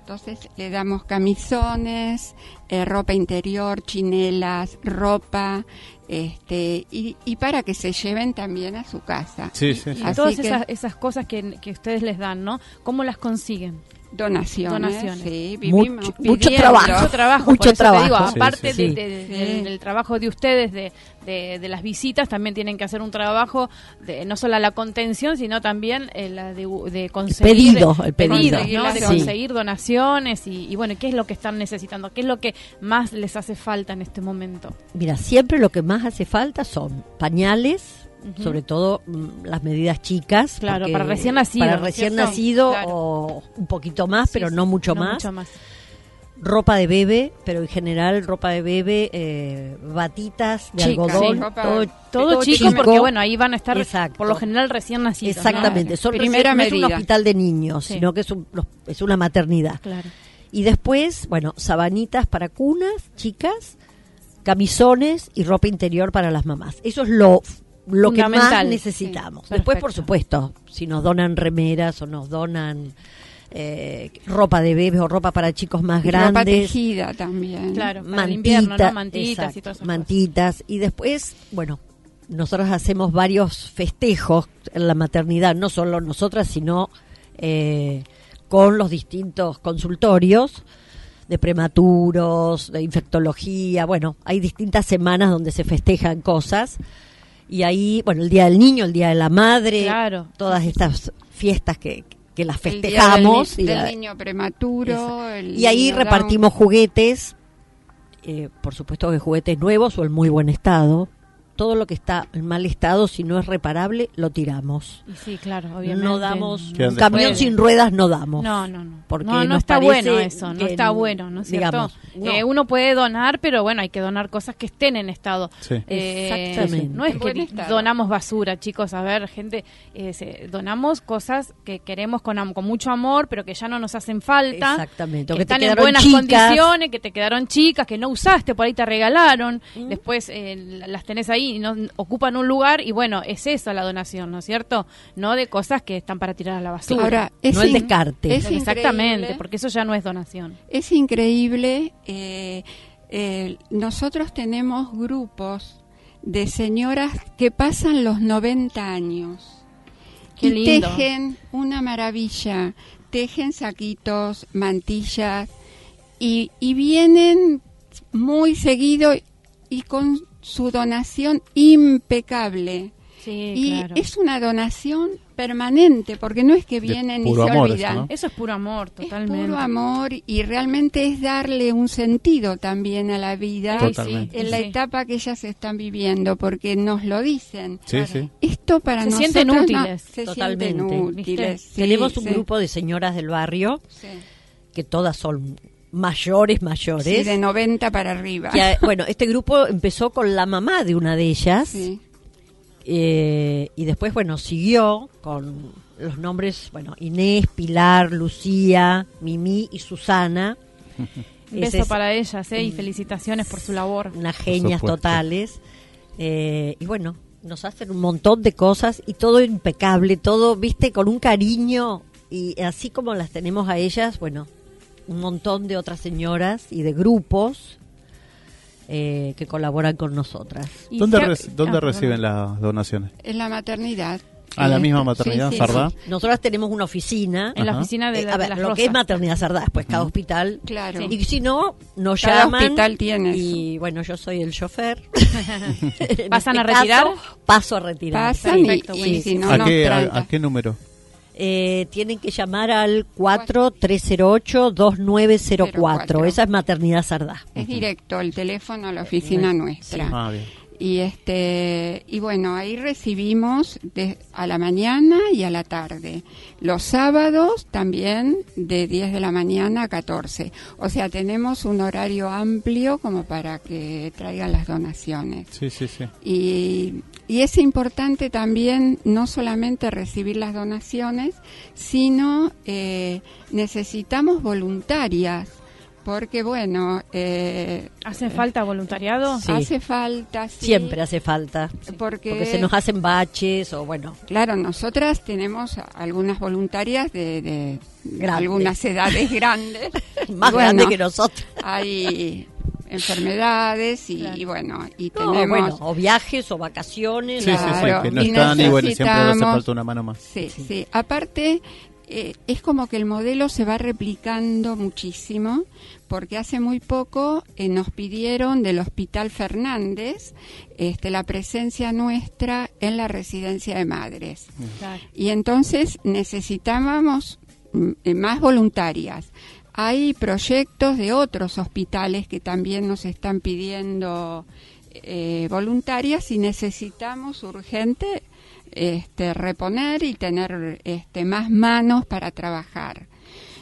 Entonces le damos camisones, eh, ropa interior, chinelas, ropa, este, y, y para que se lleven también a su casa. Sí, sí, sí. Y todas que- esas, esas cosas que, que ustedes les dan, ¿no? ¿Cómo las consiguen? Donaciones, Donaciones. sí, Mucho- vivimos mucho trabajo. Mucho trabajo, Mucho trabajo. digo, Sí, aparte sí, de- sí. de- Sí. del, trabajo de ustedes, de, de, de las visitas, también tienen que hacer un trabajo de no solo la contención, sino también eh, la de, de conseguir pedido, el pedido. de Sí. conseguir donaciones y, y bueno, ¿qué es lo que están necesitando? ¿Qué es lo que más les hace falta en este momento? Mira, siempre lo que más hace falta son pañales, Sobre todo mm, las medidas chicas. Claro, para recién nacido, Para ¿no recién cierto? nacido Claro. o un poquito más, pero no mucho no más. mucho más. Ropa de bebé, pero en general ropa de bebé, eh, batitas de Chica, algodón, sí, ropa- todo, Todo, todo chico, chico. porque bueno, ahí van a estar Exacto. por lo general recién nacidos. ¿no? Exactamente, son Primera recién- no es un hospital de niños, Sí. sino que es, un- los- es una maternidad. Claro. Y después, bueno, sabanitas para cunas, chicas, camisones y ropa interior para las mamás. Eso es lo, lo que más necesitamos. Sí, Después, por supuesto, si nos donan remeras o nos donan eh, ropa de bebés o ropa para chicos más Ropa grandes. tejida también. Claro, para el invierno, ¿no? Mantitas y todas esas mantitas. Y después, bueno, nosotros hacemos varios festejos en la maternidad, no solo nosotras, sino eh, con los distintos consultorios de prematuros, de infectología, bueno, hay distintas semanas donde se festejan cosas. Y ahí, bueno, el Día del Niño, el Día de la Madre, Claro. todas estas fiestas que, que las El día festejamos. Del, y del niño prematuro. el y ahí Down. repartimos juguetes, eh, por supuesto que juguetes nuevos o en muy buen estado. Todo lo que está en mal estado, si no es reparable, lo tiramos. Y sí, claro, obviamente. No damos, un camión sin ruedas no damos. No, no, no. Porque no, está bueno eso, no está bueno, ¿no es cierto? digamos, no. Eh, uno puede donar, pero bueno, hay que donar cosas que estén en estado. Sí. Eh, Exactamente. No es que donamos basura, chicos. A ver, gente, eh, donamos cosas que queremos con, am- con mucho amor, pero que ya no nos hacen falta. Exactamente. Que están en buenas chicas. condiciones, que te quedaron chicas, que no usaste, por ahí te regalaron, Mm. después eh, las tenés ahí y no ocupan un lugar y bueno, es eso la donación, ¿no es cierto? No de cosas que están para tirar a la basura. Ahora, es no el descarte. es Exactamente, porque eso ya no es donación. Es increíble. eh, eh, nosotros tenemos grupos de señoras que pasan los 90 años Qué y lindo. tejen una maravilla. Tejen saquitos, mantillas y, y vienen muy seguido y con su donación impecable. Sí, y claro. es una donación permanente, porque no es que vienen y se amor eso, olvidan. ¿no? Eso es puro amor, Es totalmente. puro amor y realmente es darle un sentido también a la vida Totalmente. en la sí. etapa que ellas están viviendo, porque nos lo dicen. Sí, sí. Esto para Se nosotros sienten no- útiles. se Totalmente. sienten útiles. Tenemos un sí, grupo de señoras del barrio, sí. que todas son mayores, mayores. Sí, de 90 para arriba. que, eh, bueno, este grupo empezó con la mamá de una de ellas. Sí. Eh, y después, bueno, siguió con los nombres, bueno, Inés, Pilar, Lucía, Mimi y Susana. Un beso es para ellas, ¿eh? Y felicitaciones por su labor. unas genias totales. Eh, y bueno, nos hacen un montón de cosas y todo impecable, todo, viste, con un cariño. Y así como las tenemos a ellas, bueno, un montón de otras señoras y de grupos eh, que colaboran con nosotras. ¿Dónde, dónde ah, reciben perdón. las donaciones? En la maternidad. A la Eh, misma sí, maternidad, sí, Sardá. Nosotras tenemos una oficina. En la oficina de, eh, la- a de ver, las lo que es maternidad Sardá, después cada hospital. Claro. Y si no, nos Cada llaman. hospital tiene Y bueno, yo soy el chofer. <laughs> ¿Pasan este a retirar? caso, paso a retirar. Pasan Perfecto, y si no, ¿A, nos qué, a qué número? Eh, tienen que llamar al 4308-2904. Esa es maternidad Sardá. Es directo el teléfono a la oficina nuestra. Ah, bien. Y este y bueno, ahí recibimos de, a la mañana y a la tarde. Los sábados también de 10 de la mañana a 14. O sea, tenemos un horario amplio como para que traigan las donaciones. Sí, sí, sí. Y, y es importante también no solamente recibir las donaciones, sino eh, necesitamos voluntarias, porque bueno, eh, ¿Hace falta voluntariado? Sí. hace falta... sí, Siempre hace falta. Porque, Porque se nos hacen baches o bueno. Claro, nosotras tenemos algunas voluntarias de, de Grandes. algunas edades <laughs> grandes. Más Bueno, grande que nosotros. Hay enfermedades y, Claro. y bueno, y No, tenemos... bueno, o viajes o vacaciones. Sí, sí, Claro, sí, que no y están y bueno, siempre hace necesitamos- falta una mano más. Sí, sí. Aparte, eh, es como que el modelo se va replicando muchísimo, porque hace muy poco eh, nos pidieron del Hospital Fernández este, la presencia nuestra en la residencia de madres. Claro. Y entonces necesitábamos mm, eh, más voluntarias. Hay proyectos de otros hospitales que también nos están pidiendo eh, voluntarias y necesitamos urgente este, reponer y tener este, más manos para trabajar.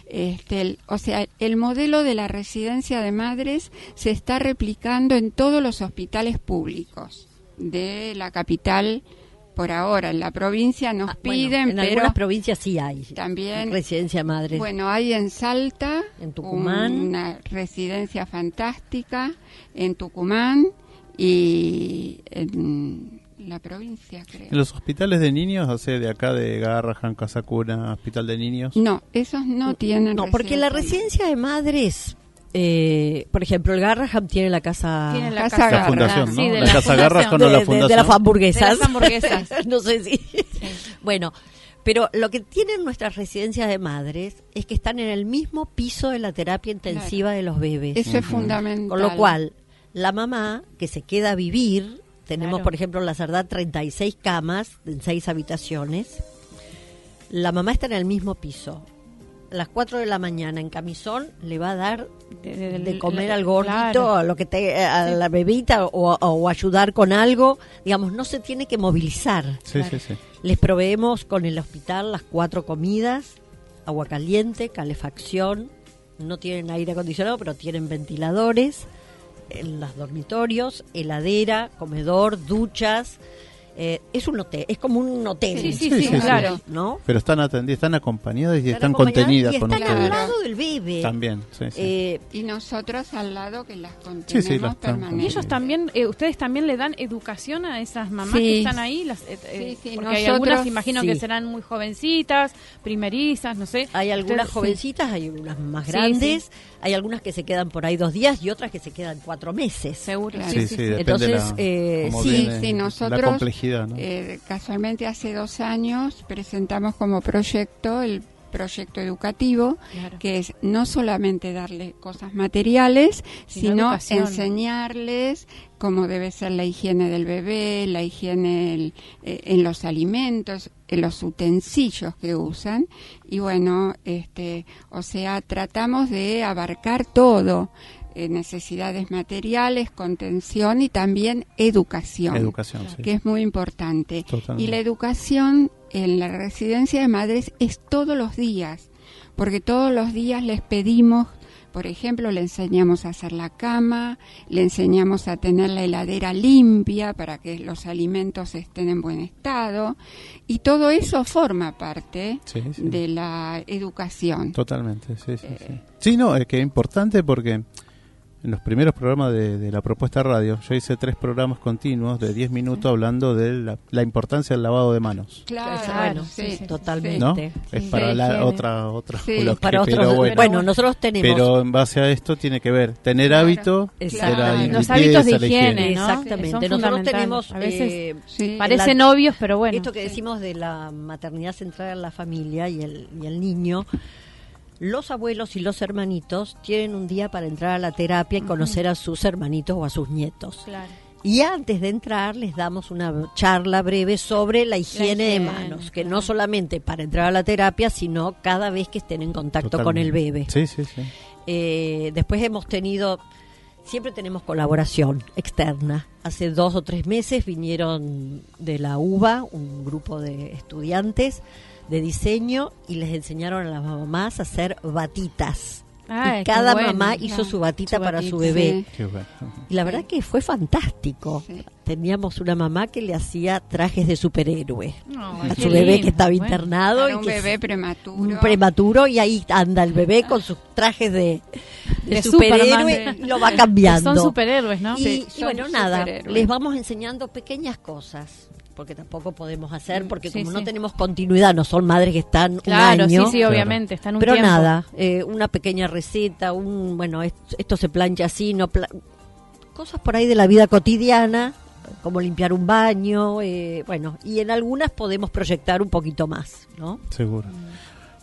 Este, o sea, el modelo de la residencia de madres se está replicando en todos los hospitales públicos de la capital por ahora. En la provincia nos Ah, bueno, piden, en pero algunas provincias sí hay. también Residencia madre. bueno, hay en Salta, En Tucumán. una residencia fantástica, en Tucumán y en la provincia, creo. En los hospitales de niños, o sea, de acá de Garrahan, Casacuna, Hospital de Niños. No, esos no tienen no, porque la residencia de madres, eh, por ejemplo, el Garraham tiene la casa, Tiene la Casa fundación, Sí, ¿no? de La la Casa fundación. Garra con de, la de- de fundación. las hamburguesas. De las hamburguesas. <laughs> no sé si. Bueno, pero lo que tienen nuestras residencias de madres es que están en el mismo piso de la terapia intensiva de los bebés. Eso es fundamental. Con lo cual, la mamá que se queda a vivir, tenemos Claro. por ejemplo en la Cerdá 36 camas en 6 habitaciones, la mamá está en el mismo piso. A las 4 de la mañana en camisón le va a dar De- de- de comer la- al gordito, claro. a lo que te, a la bebita o, o ayudar con algo, digamos, no se tiene que movilizar. Sí, sí, sí. Les proveemos con el hospital las cuatro comidas, agua caliente, calefacción, no tienen aire acondicionado, pero tienen ventiladores en los dormitorios, heladera, comedor, duchas. Eh, es un hotel, es como un hotel. Sí, sí, Sí, sí, sí, sí. claro. ¿No? Pero están atendidas, están acompañadas y están contenidas y con están al lado del bebé. También, sí, sí. Eh, Y nosotros al lado que las contenemos están- Y permanentemente. ellos también, eh, ustedes también le dan educación a esas mamás Sí. que están ahí, las, Sí, sí, porque hay nosotros- algunas, imagino sí. que serán muy jovencitas, primerizas, no sé. Hay algunas Ustedes- jovencitas, hay unas más Sí, grandes, hay algunas que se quedan por ahí dos días y otras que se quedan cuatro meses. Seguro, Claro. sí, sí, sí, sí. depende Entonces, la, eh, sí, sí, la nosotros, Eh, casualmente hace dos años presentamos como proyecto el proyecto educativo, Claro. que es no solamente darle cosas materiales, Sino enseñarles cómo debe ser la higiene del bebé, la higiene el- eh, en los alimentos, en los utensilios que usan. Y bueno, este, o sea, tratamos de abarcar todo. Eh, necesidades materiales, contención y también educación Educación, sí. que es muy importante. Totalmente. Y la educación en la residencia de madres es todos los días, porque todos los días les pedimos, por ejemplo, le enseñamos a hacer la cama, le enseñamos a tener la heladera limpia para que los alimentos estén en buen estado, y todo eso forma parte Sí, sí. de la educación. Totalmente, sí, sí, Eh, sí. Sí, no, es que es importante porque en los primeros programas de, de la propuesta radio, yo hice tres programas continuos de 10 minutos hablando de la, la importancia del lavado de manos. Claro, Claro, sí, sí, sí. Totalmente. ¿No? Sí. Es para sí, la higiene. otra otra Sí, bloque, Para pero bueno. bueno, nosotros tenemos Pero en base a esto tiene que ver tener Claro. hábito de la Los hábitos de la higiene, ¿no? Exactamente. Nosotros tenemos A veces eh, Sí. Parecen la- obvios, pero bueno. esto que decimos de la maternidad centrada en la familia y el, y el niño. Los abuelos y los hermanitos tienen un día para entrar a la terapia y conocer a sus hermanitos o a sus nietos. Claro. Y antes de entrar les damos una charla breve sobre la higiene, de higiene, manos, que no solamente para entrar a la terapia, sino cada vez que estén en contacto con el bebé. Sí, sí, sí. Eh, después hemos tenido, siempre tenemos colaboración externa. Hace dos o tres meses vinieron de la UBA un grupo de estudiantes de diseño y les enseñaron a las mamás a hacer batitas. Ay, y cada bueno, mamá hizo su batita Su para batita, su bebé. sí. Y la verdad que fue fantástico. Sí. Teníamos una mamá que le hacía trajes de superhéroe No, a su bebé lindo, que estaba bueno. internado y un que bebé prematuro. un prematuro y ahí anda el bebé con sus trajes de, de De superhéroe y lo va cambiando. Son superhéroes, ¿no? Y, Sí, y bueno, nada, les vamos enseñando pequeñas cosas, porque tampoco podemos hacer, porque Sí, como no sí. tenemos continuidad, no son madres que están Claro, un sí, año. sí, obviamente. Está en un Pero tiempo. nada, eh, una pequeña receta, un bueno, es- esto se plancha así, no pla- cosas por ahí de la vida cotidiana, como limpiar un baño, eh, bueno, y en algunas podemos proyectar un poquito más, ¿no? Seguro.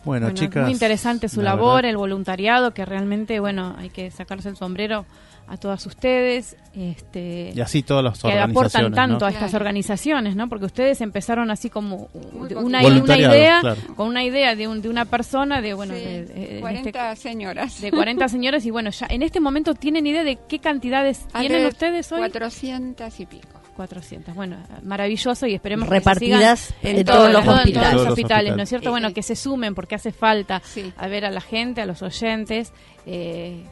Bueno, Bueno, chicas. muy interesante su la labor, verdad, el voluntariado, que realmente, bueno, hay que sacarse el sombrero a todas ustedes, este, Y así todas las que aportan organizaciones. tanto ¿no? a estas Claro. organizaciones, ¿no? Porque ustedes empezaron así como una, una idea, claro. con una idea de, un, de una persona, de bueno, Sí, de, de- en 40 este- señoras. de 40 señores y bueno, ya en este momento tienen idea de qué cantidades Hay tienen de ustedes hoy. 400 y pico. 400. Bueno, maravilloso y esperemos Repartidas que se sigan en todos los en hospitales. los Todos los hospitales, ¿no es cierto? Bueno, que se sumen porque hace falta Sí. a ver a la gente, a los oyentes, eh,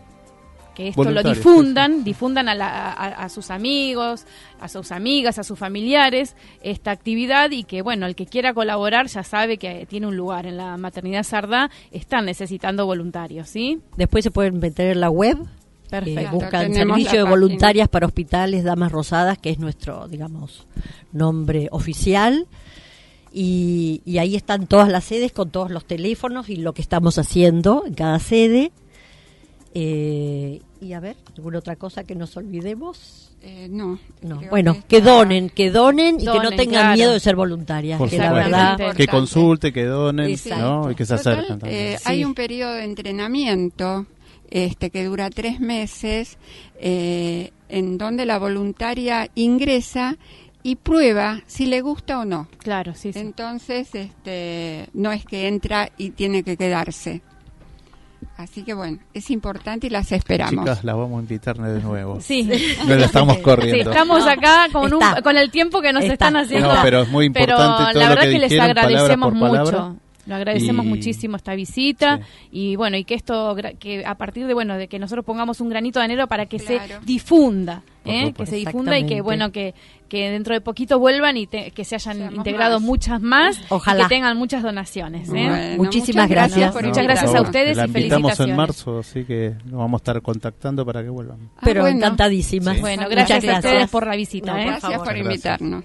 que esto lo difundan, difundan a, la- a- a sus amigos, a sus amigas, a sus familiares esta actividad y que, bueno, el que quiera colaborar ya sabe que tiene un lugar en la maternidad Sardá, están necesitando voluntarios, ¿sí? Después se pueden meter en la web, eh, Perfecto. buscan tenemos servicio de voluntarias para hospitales Damas Rosadas, que es nuestro, digamos, nombre oficial. Y, y ahí están todas las sedes con todos los teléfonos y lo que estamos haciendo en cada sede. Eh, y a ver, ¿alguna otra cosa que nos olvidemos? Eh, no. No. Bueno, que donen, que donen y que no tengan claro. miedo de ser voluntarias. Por que la verdad. Que consulte, que donen. ¿no? Y que se acerquen eh, Sí. Hay un periodo de entrenamiento este, que dura tres meses, eh, en donde la voluntaria ingresa y prueba si le gusta o no. Claro, sí, sí. Entonces, este, no es que entra y tiene que quedarse. Así que bueno, es importante y las esperamos. Chicas, las vamos a invitar de nuevo. Sí. No la estamos Sí, corriendo. estamos No, acá con, un- con el tiempo que nos Está. están haciendo. No, pero es muy Pero importante todo la lo verdad que que, les dijeron, palabra agradecemos palabra. Lo agradecemos Y- muchísimo esta visita Sí. y bueno, y que esto, que a partir de bueno, de que nosotros pongamos un granito de enero para que Claro. se difunda, ¿eh? que se difunda y que bueno, que, que dentro de poquito vuelvan y te- que se hayan Seamos integrado más. muchas más Ojalá. y que tengan muchas donaciones. ¿eh? Bueno, Muchísimas muchas gracias. gracias. por Muchas No, gracias a ustedes La y invitamos en felicitaciones. marzo, así que nos vamos a estar contactando para que vuelvan. Ah, pero bueno. encantadísimas. Sí. Bueno, gracias, a gracias. ustedes por la visita. No, ¿eh? por Gracias por gracias. invitarnos.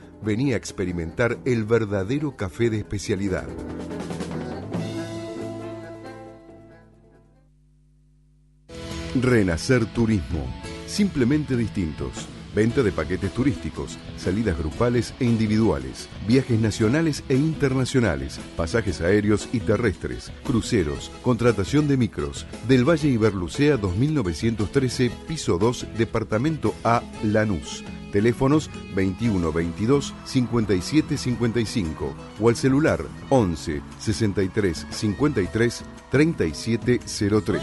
venía a experimentar el verdadero café de especialidad. Renacer Turismo. Simplemente distintos. Venta de paquetes turísticos, salidas grupales e individuales, viajes nacionales e internacionales, pasajes aéreos y terrestres, cruceros, contratación de micros. Del Valle Iberlucea 2913, piso 2, departamento A, Lanús. Teléfonos 21 22 57 55 o al celular 11 63 53 3703.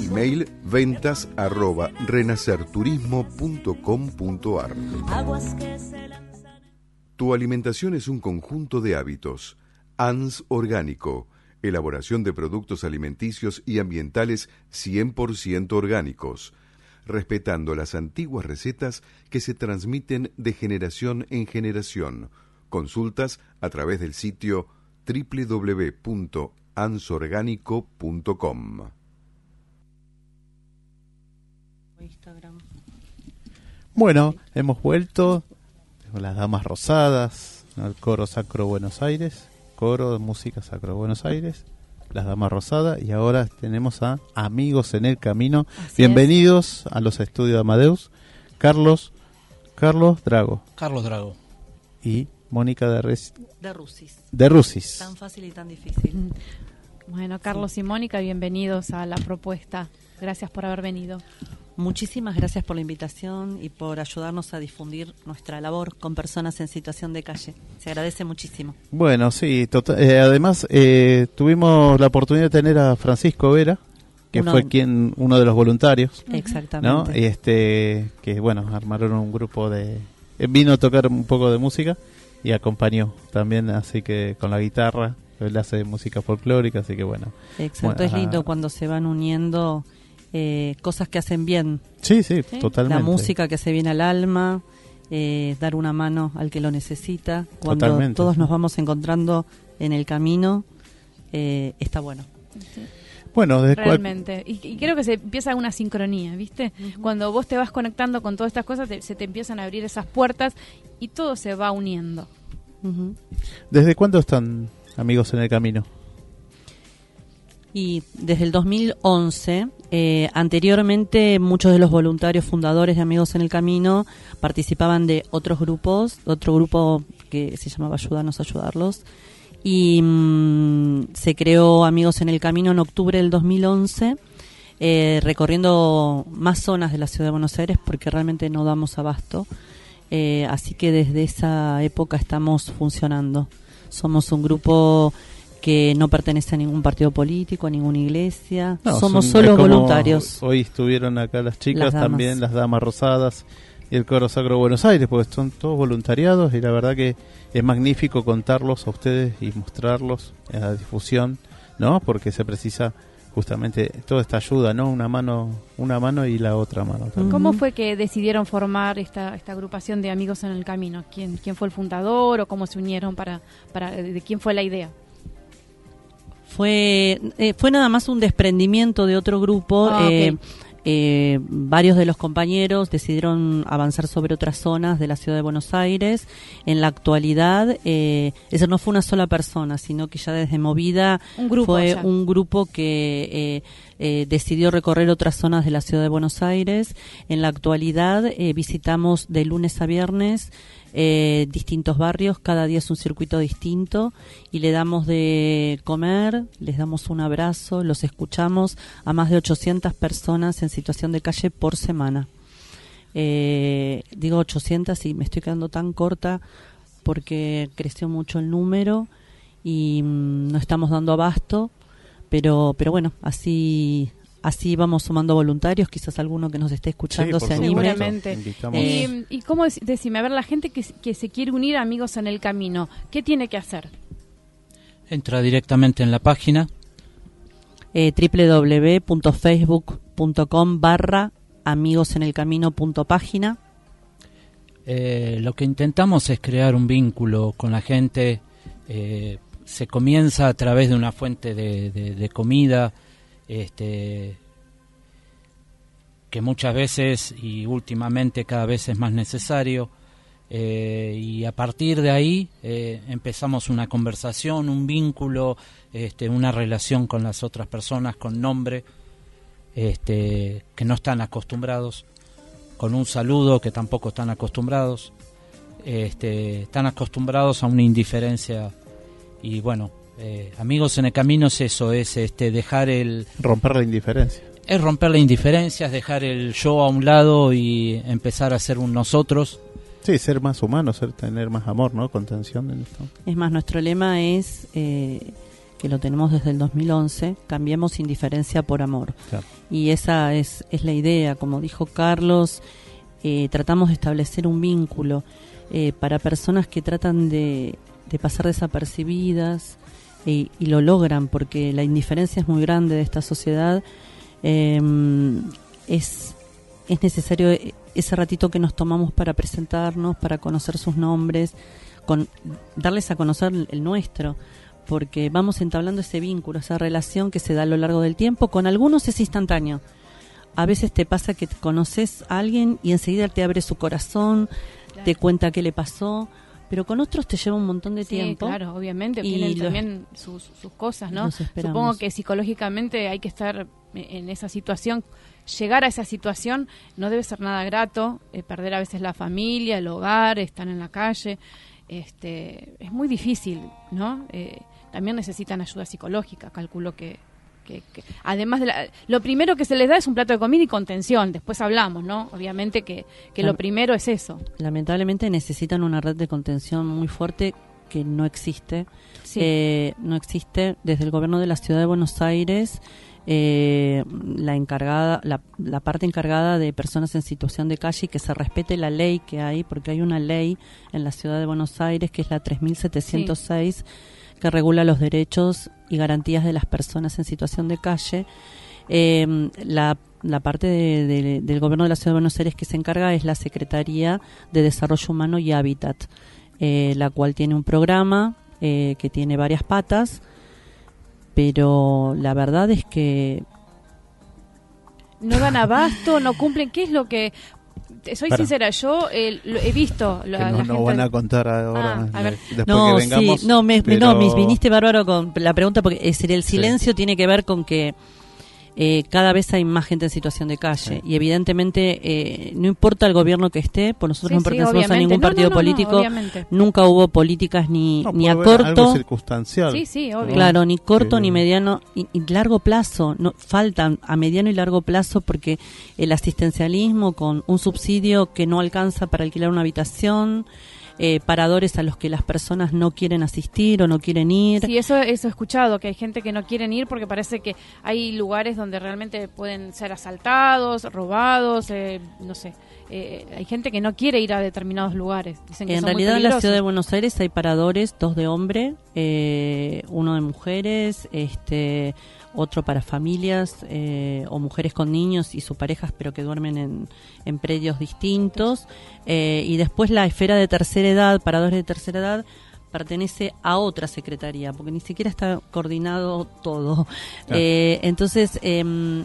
Email ventas arroba renacerturismo.com.ar Tu alimentación es un conjunto de hábitos. ANS Orgánico. Elaboración de productos alimenticios y ambientales 100% orgánicos, respetando las antiguas recetas que se transmiten de generación en generación. Consultas a través del sitio www.ansorgánico.com. Bueno, hemos vuelto. Con las Damas Rosadas, al Coro Sacro Buenos Aires, Coro de Música Sacro Buenos Aires, las Damas Rosadas, y ahora tenemos a Amigos en el Camino. Así Bienvenidos a los estudios de Amadeus, Carlos, Carlos Drago Carlos Drago. y Mónica de, Res- De Rusis. de Rusis. Tan fácil y tan difícil. Bueno, Carlos y Mónica, bienvenidos a la propuesta. Gracias por haber venido. Muchísimas gracias por la invitación y por ayudarnos a difundir nuestra labor con personas en situación de calle. Se agradece muchísimo. Bueno, sí, tota- eh, además eh, tuvimos la oportunidad de tener a Francisco Vera, que Uno- fue quien uno de los voluntarios, ¿no? Exactamente. Y este que bueno, armaron un grupo de eh, vino a tocar un poco de música y acompañó también, así que con la guitarra, él hace música folclórica, así que bueno. Exacto, Bueno, es lindo cuando se van uniendo eh, cosas que hacen bien. Sí, sí, Sí. totalmente. La música que hace bien al alma, eh, dar una mano al que lo necesita. Cuando Totalmente, todos nos vamos encontrando en el camino, eh, está bueno. Bueno, desde cual- Realmente. Y, y creo que se empieza una sincronía, ¿viste? Cuando vos te vas conectando con todas estas cosas, te- se te empiezan a abrir esas puertas y todo se va uniendo. ¿Desde cuándo están amigos en el camino? Y desde el 2011, eh, anteriormente muchos de los voluntarios fundadores de Amigos en el Camino participaban de otros grupos, otro grupo que se llamaba Ayúdanos a Ayudarlos, y mm, se creó Amigos en el Camino en octubre del 2011, eh, recorriendo más zonas de la ciudad de Buenos Aires porque realmente no damos abasto. Eh, así que desde esa época estamos funcionando. Somos un grupo que no pertenece a ningún partido político, a ninguna iglesia. No, Somos son- solo voluntarios. Hoy estuvieron acá las chicas Las también, las damas rosadas y el coro sacro Buenos Aires, porque son todos voluntariados y la verdad que es magnífico contarlos a ustedes y mostrarlos a la difusión, ¿no? Porque se precisa justamente toda esta ayuda, ¿no? Una mano, una mano y la otra mano. también. ¿Cómo fue que decidieron formar esta, esta agrupación de amigos en el camino? ¿Quién, quién fue el fundador o cómo se unieron para, para de quién fue la idea? Fue, eh, fue nada más un desprendimiento de otro grupo. Ah, eh, eh, varios de los compañeros decidieron avanzar sobre otras zonas de la ciudad de Buenos Aires. En la actualidad, eh, eso no fue una sola persona, sino que ya desde Movida Un grupo fue ya. un grupo que eh, eh, decidió recorrer otras zonas de la ciudad de Buenos Aires. En la actualidad eh, visitamos de lunes a viernes eh, distintos barrios, cada día es un circuito distinto y le damos de comer, les damos un abrazo, los escuchamos a más de 800 personas en situación de calle por semana. Eh, digo 800 y me estoy quedando tan corta porque creció mucho el número y mm, no estamos dando abasto, pero pero bueno, así así vamos sumando voluntarios, quizás alguno que nos esté escuchando Sí, se anime. Eh, y, y cómo dec- decime, a ver, la gente que, que se quiere unir a amigos en el camino, ¿qué tiene que hacer? Entra directamente en la página eh, www.facebook.com barra amigos en el camino punto página Eh, lo que intentamos es crear un vínculo con la gente. Se comienza a través de una fuente de comida, este, que muchas veces y últimamente cada vez es más necesario. eh, y a partir de ahí eh, empezamos una conversación, un vínculo, este, una relación con las otras personas, con nombre, este, que no están acostumbrados con un saludo que tampoco están acostumbrados. Este, están acostumbrados a una indiferencia y bueno, eh, amigos en el camino es eso, es este dejar el Romper la indiferencia. es romper la indiferencia, es dejar el yo a un lado y empezar a ser un nosotros. Sí, ser más humano, ser tener más amor, ¿no? Contención en esto. es más nuestro lema es eh, que lo tenemos desde el 2011, cambiemos indiferencia por amor. Claro. Y esa es, es la idea, como dijo Carlos, eh, tratamos de establecer un vínculo eh, para personas que tratan de, de pasar desapercibidas y, y lo logran, porque la indiferencia es muy grande de esta sociedad. Eh, es, es necesario ese ratito que nos tomamos para presentarnos, para conocer sus nombres, con, darles a conocer el nuestro, porque vamos entablando ese vínculo, esa relación que se da a lo largo del tiempo. Con algunos es instantáneo. A veces te pasa que conoces a alguien y enseguida te abre su corazón, te cuenta qué le pasó, pero con otros te lleva un montón de Sí, tiempo. claro, obviamente, Y tienen los- también sus, sus cosas, ¿no? Supongo que psicológicamente hay que estar en esa situación, llegar a esa situación no debe ser nada grato, eh, perder a veces la familia, el hogar, estar en la calle, este, es muy difícil, ¿no? Eh, también necesitan ayuda psicológica, calculo que, que- que- además de la, lo primero que se les da es un plato de comida y contención, después hablamos, ¿no? Obviamente que, que lo primero es eso. Lamentablemente necesitan una red de contención muy fuerte que no existe. Sí. Eh, no existe desde el gobierno de la ciudad de Buenos Aires. eh, la encargada, la, la parte encargada de personas en situación de calle y que se respete la ley que hay, porque hay una ley en la ciudad de Buenos Aires que es la 3706 que regula los derechos y garantías de las personas en situación de calle. Eh, la, la parte de- de- del gobierno de la Ciudad de Buenos Aires que se encarga es la Secretaría de Desarrollo Humano y Hábitat, eh, la cual tiene un programa eh, que tiene varias patas, pero la verdad es que no dan abasto, no cumplen. ¿Qué es lo que.? Te- Soy Para. sincera, yo eh, lo he visto. La, no la gente- van a contar ahora, Ah, a ver. después no, que vengamos. sí, no, me, pero- no, me viniste bárbaro con la pregunta porque es decir, el Sí. silencio tiene que ver con que eh, cada vez hay más gente en situación de calle Sí. y evidentemente eh, no importa el gobierno que esté, por nosotros Sí, no sí, pertenecemos a ningún No, partido no, no, no, político, nunca hubo políticas ni, No, ni a haber algo corto, circunstancial. Sí, sí, obvio. Claro, ni corto ni mediano y, y largo plazo. No faltan a mediano y largo plazo porque el asistencialismo con un subsidio que no alcanza para alquilar una habitación, eh, paradores a los que las personas no quieren asistir o no quieren ir. Sí, eso, eso he escuchado, que hay gente que no quieren ir porque parece que hay lugares donde realmente pueden ser asaltados, robados, eh, no sé. Eh, hay gente que no quiere ir a determinados lugares. Dicen que En son muy realidad en la ciudad de Buenos Aires hay paradores, dos de hombre, eh, uno de mujeres, este, otro para familias eh, o mujeres con niños y sus parejas, pero que duermen en, en predios distintos. Eh, y después la esfera de tercera edad, paradores de tercera edad, pertenece a otra secretaría, porque ni siquiera está coordinado todo. Claro. Eh, entonces, em,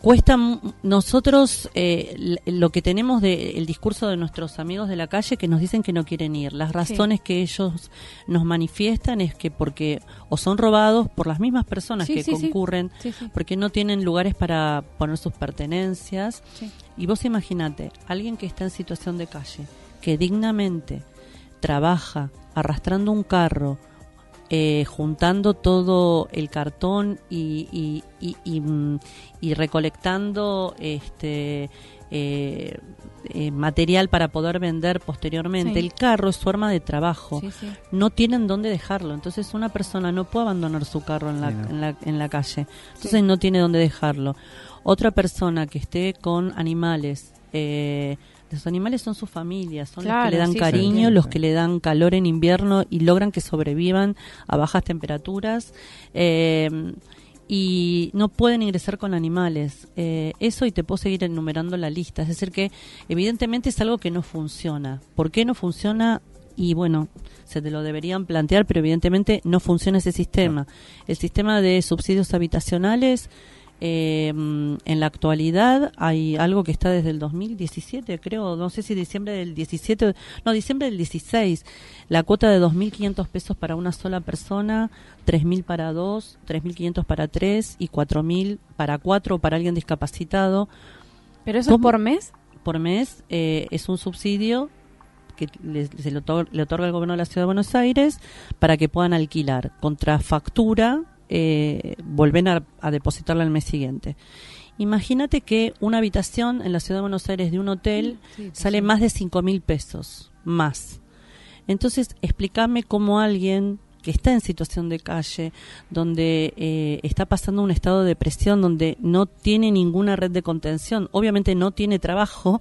cuesta nosotros eh, lo que tenemos del el discurso de nuestros amigos de la calle que nos dicen que no quieren ir. Las razones que ellos nos manifiestan es que porque o son robados por las mismas personas Sí, que sí, concurren porque no tienen lugares para poner sus pertenencias. Y vos imagínate alguien que está en situación de calle que dignamente trabaja arrastrando un carro eh, juntando todo el cartón y, y, y, y, mm, y recolectando este eh, eh, material para poder vender posteriormente. Sí. El carro es su arma de trabajo. Sí, sí. No tienen dónde dejarlo. Entonces una persona no puede abandonar su carro en la, Sí, no. en la, en la calle. Entonces Sí. no tiene dónde dejarlo. Otra persona que esté con animales. Eh, los animales son sus familias, son los que le dan sí, cariño, los que le dan calor en invierno y logran que sobrevivan a bajas temperaturas. Eh, y no pueden ingresar con animales. Eh, eso y te puedo seguir enumerando la lista. Es decir, que evidentemente es algo que no funciona. ¿Por qué no funciona? Y bueno, se te lo deberían plantear, pero evidentemente no funciona ese sistema. El sistema de subsidios habitacionales, eh, en la actualidad hay algo que está desde el 2017, creo, no sé si diciembre del 17, no, diciembre del 16, la cuota de 2.500 pesos para una sola persona, 3.000 para dos, 3.500 para tres y 4.000 para cuatro para alguien discapacitado ¿Pero eso es por mes? por mes. eh, es un subsidio que le, se le otor- le otorga el gobierno de la Ciudad de Buenos Aires para que puedan alquilar contra factura, eh, volver a, a depositarla al mes siguiente. Imagínate que una habitación en la Ciudad de Buenos Aires de un hotel sale sí. más de cinco mil pesos, más. Entonces, explícame cómo alguien que está en situación de calle, donde eh, está pasando un estado de depresión, donde no tiene ninguna red de contención, obviamente no tiene trabajo,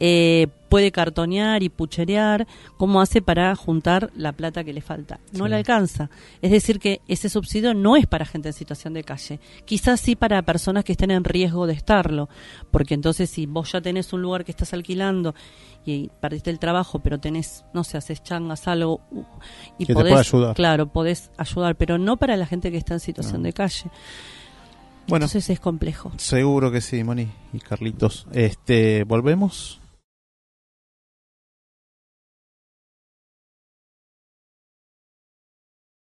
eh, puede cartonear y pucherear, ¿cómo hace para juntar la plata que le falta? No Sí. le alcanza. Es decir, que ese subsidio no es para gente en situación de calle, quizás sí para personas que estén en riesgo de estarlo, porque entonces si vos ya tenés un lugar que estás alquilando y perdiste el trabajo, pero tenés, no sé, haces changas, algo, y Que te podés, pueda ayudar. claro, podés ayudar, pero no para la gente que está en situación No. de calle. Bueno, Entonces es complejo. seguro que sí, Moni y Carlitos. Este, volvemos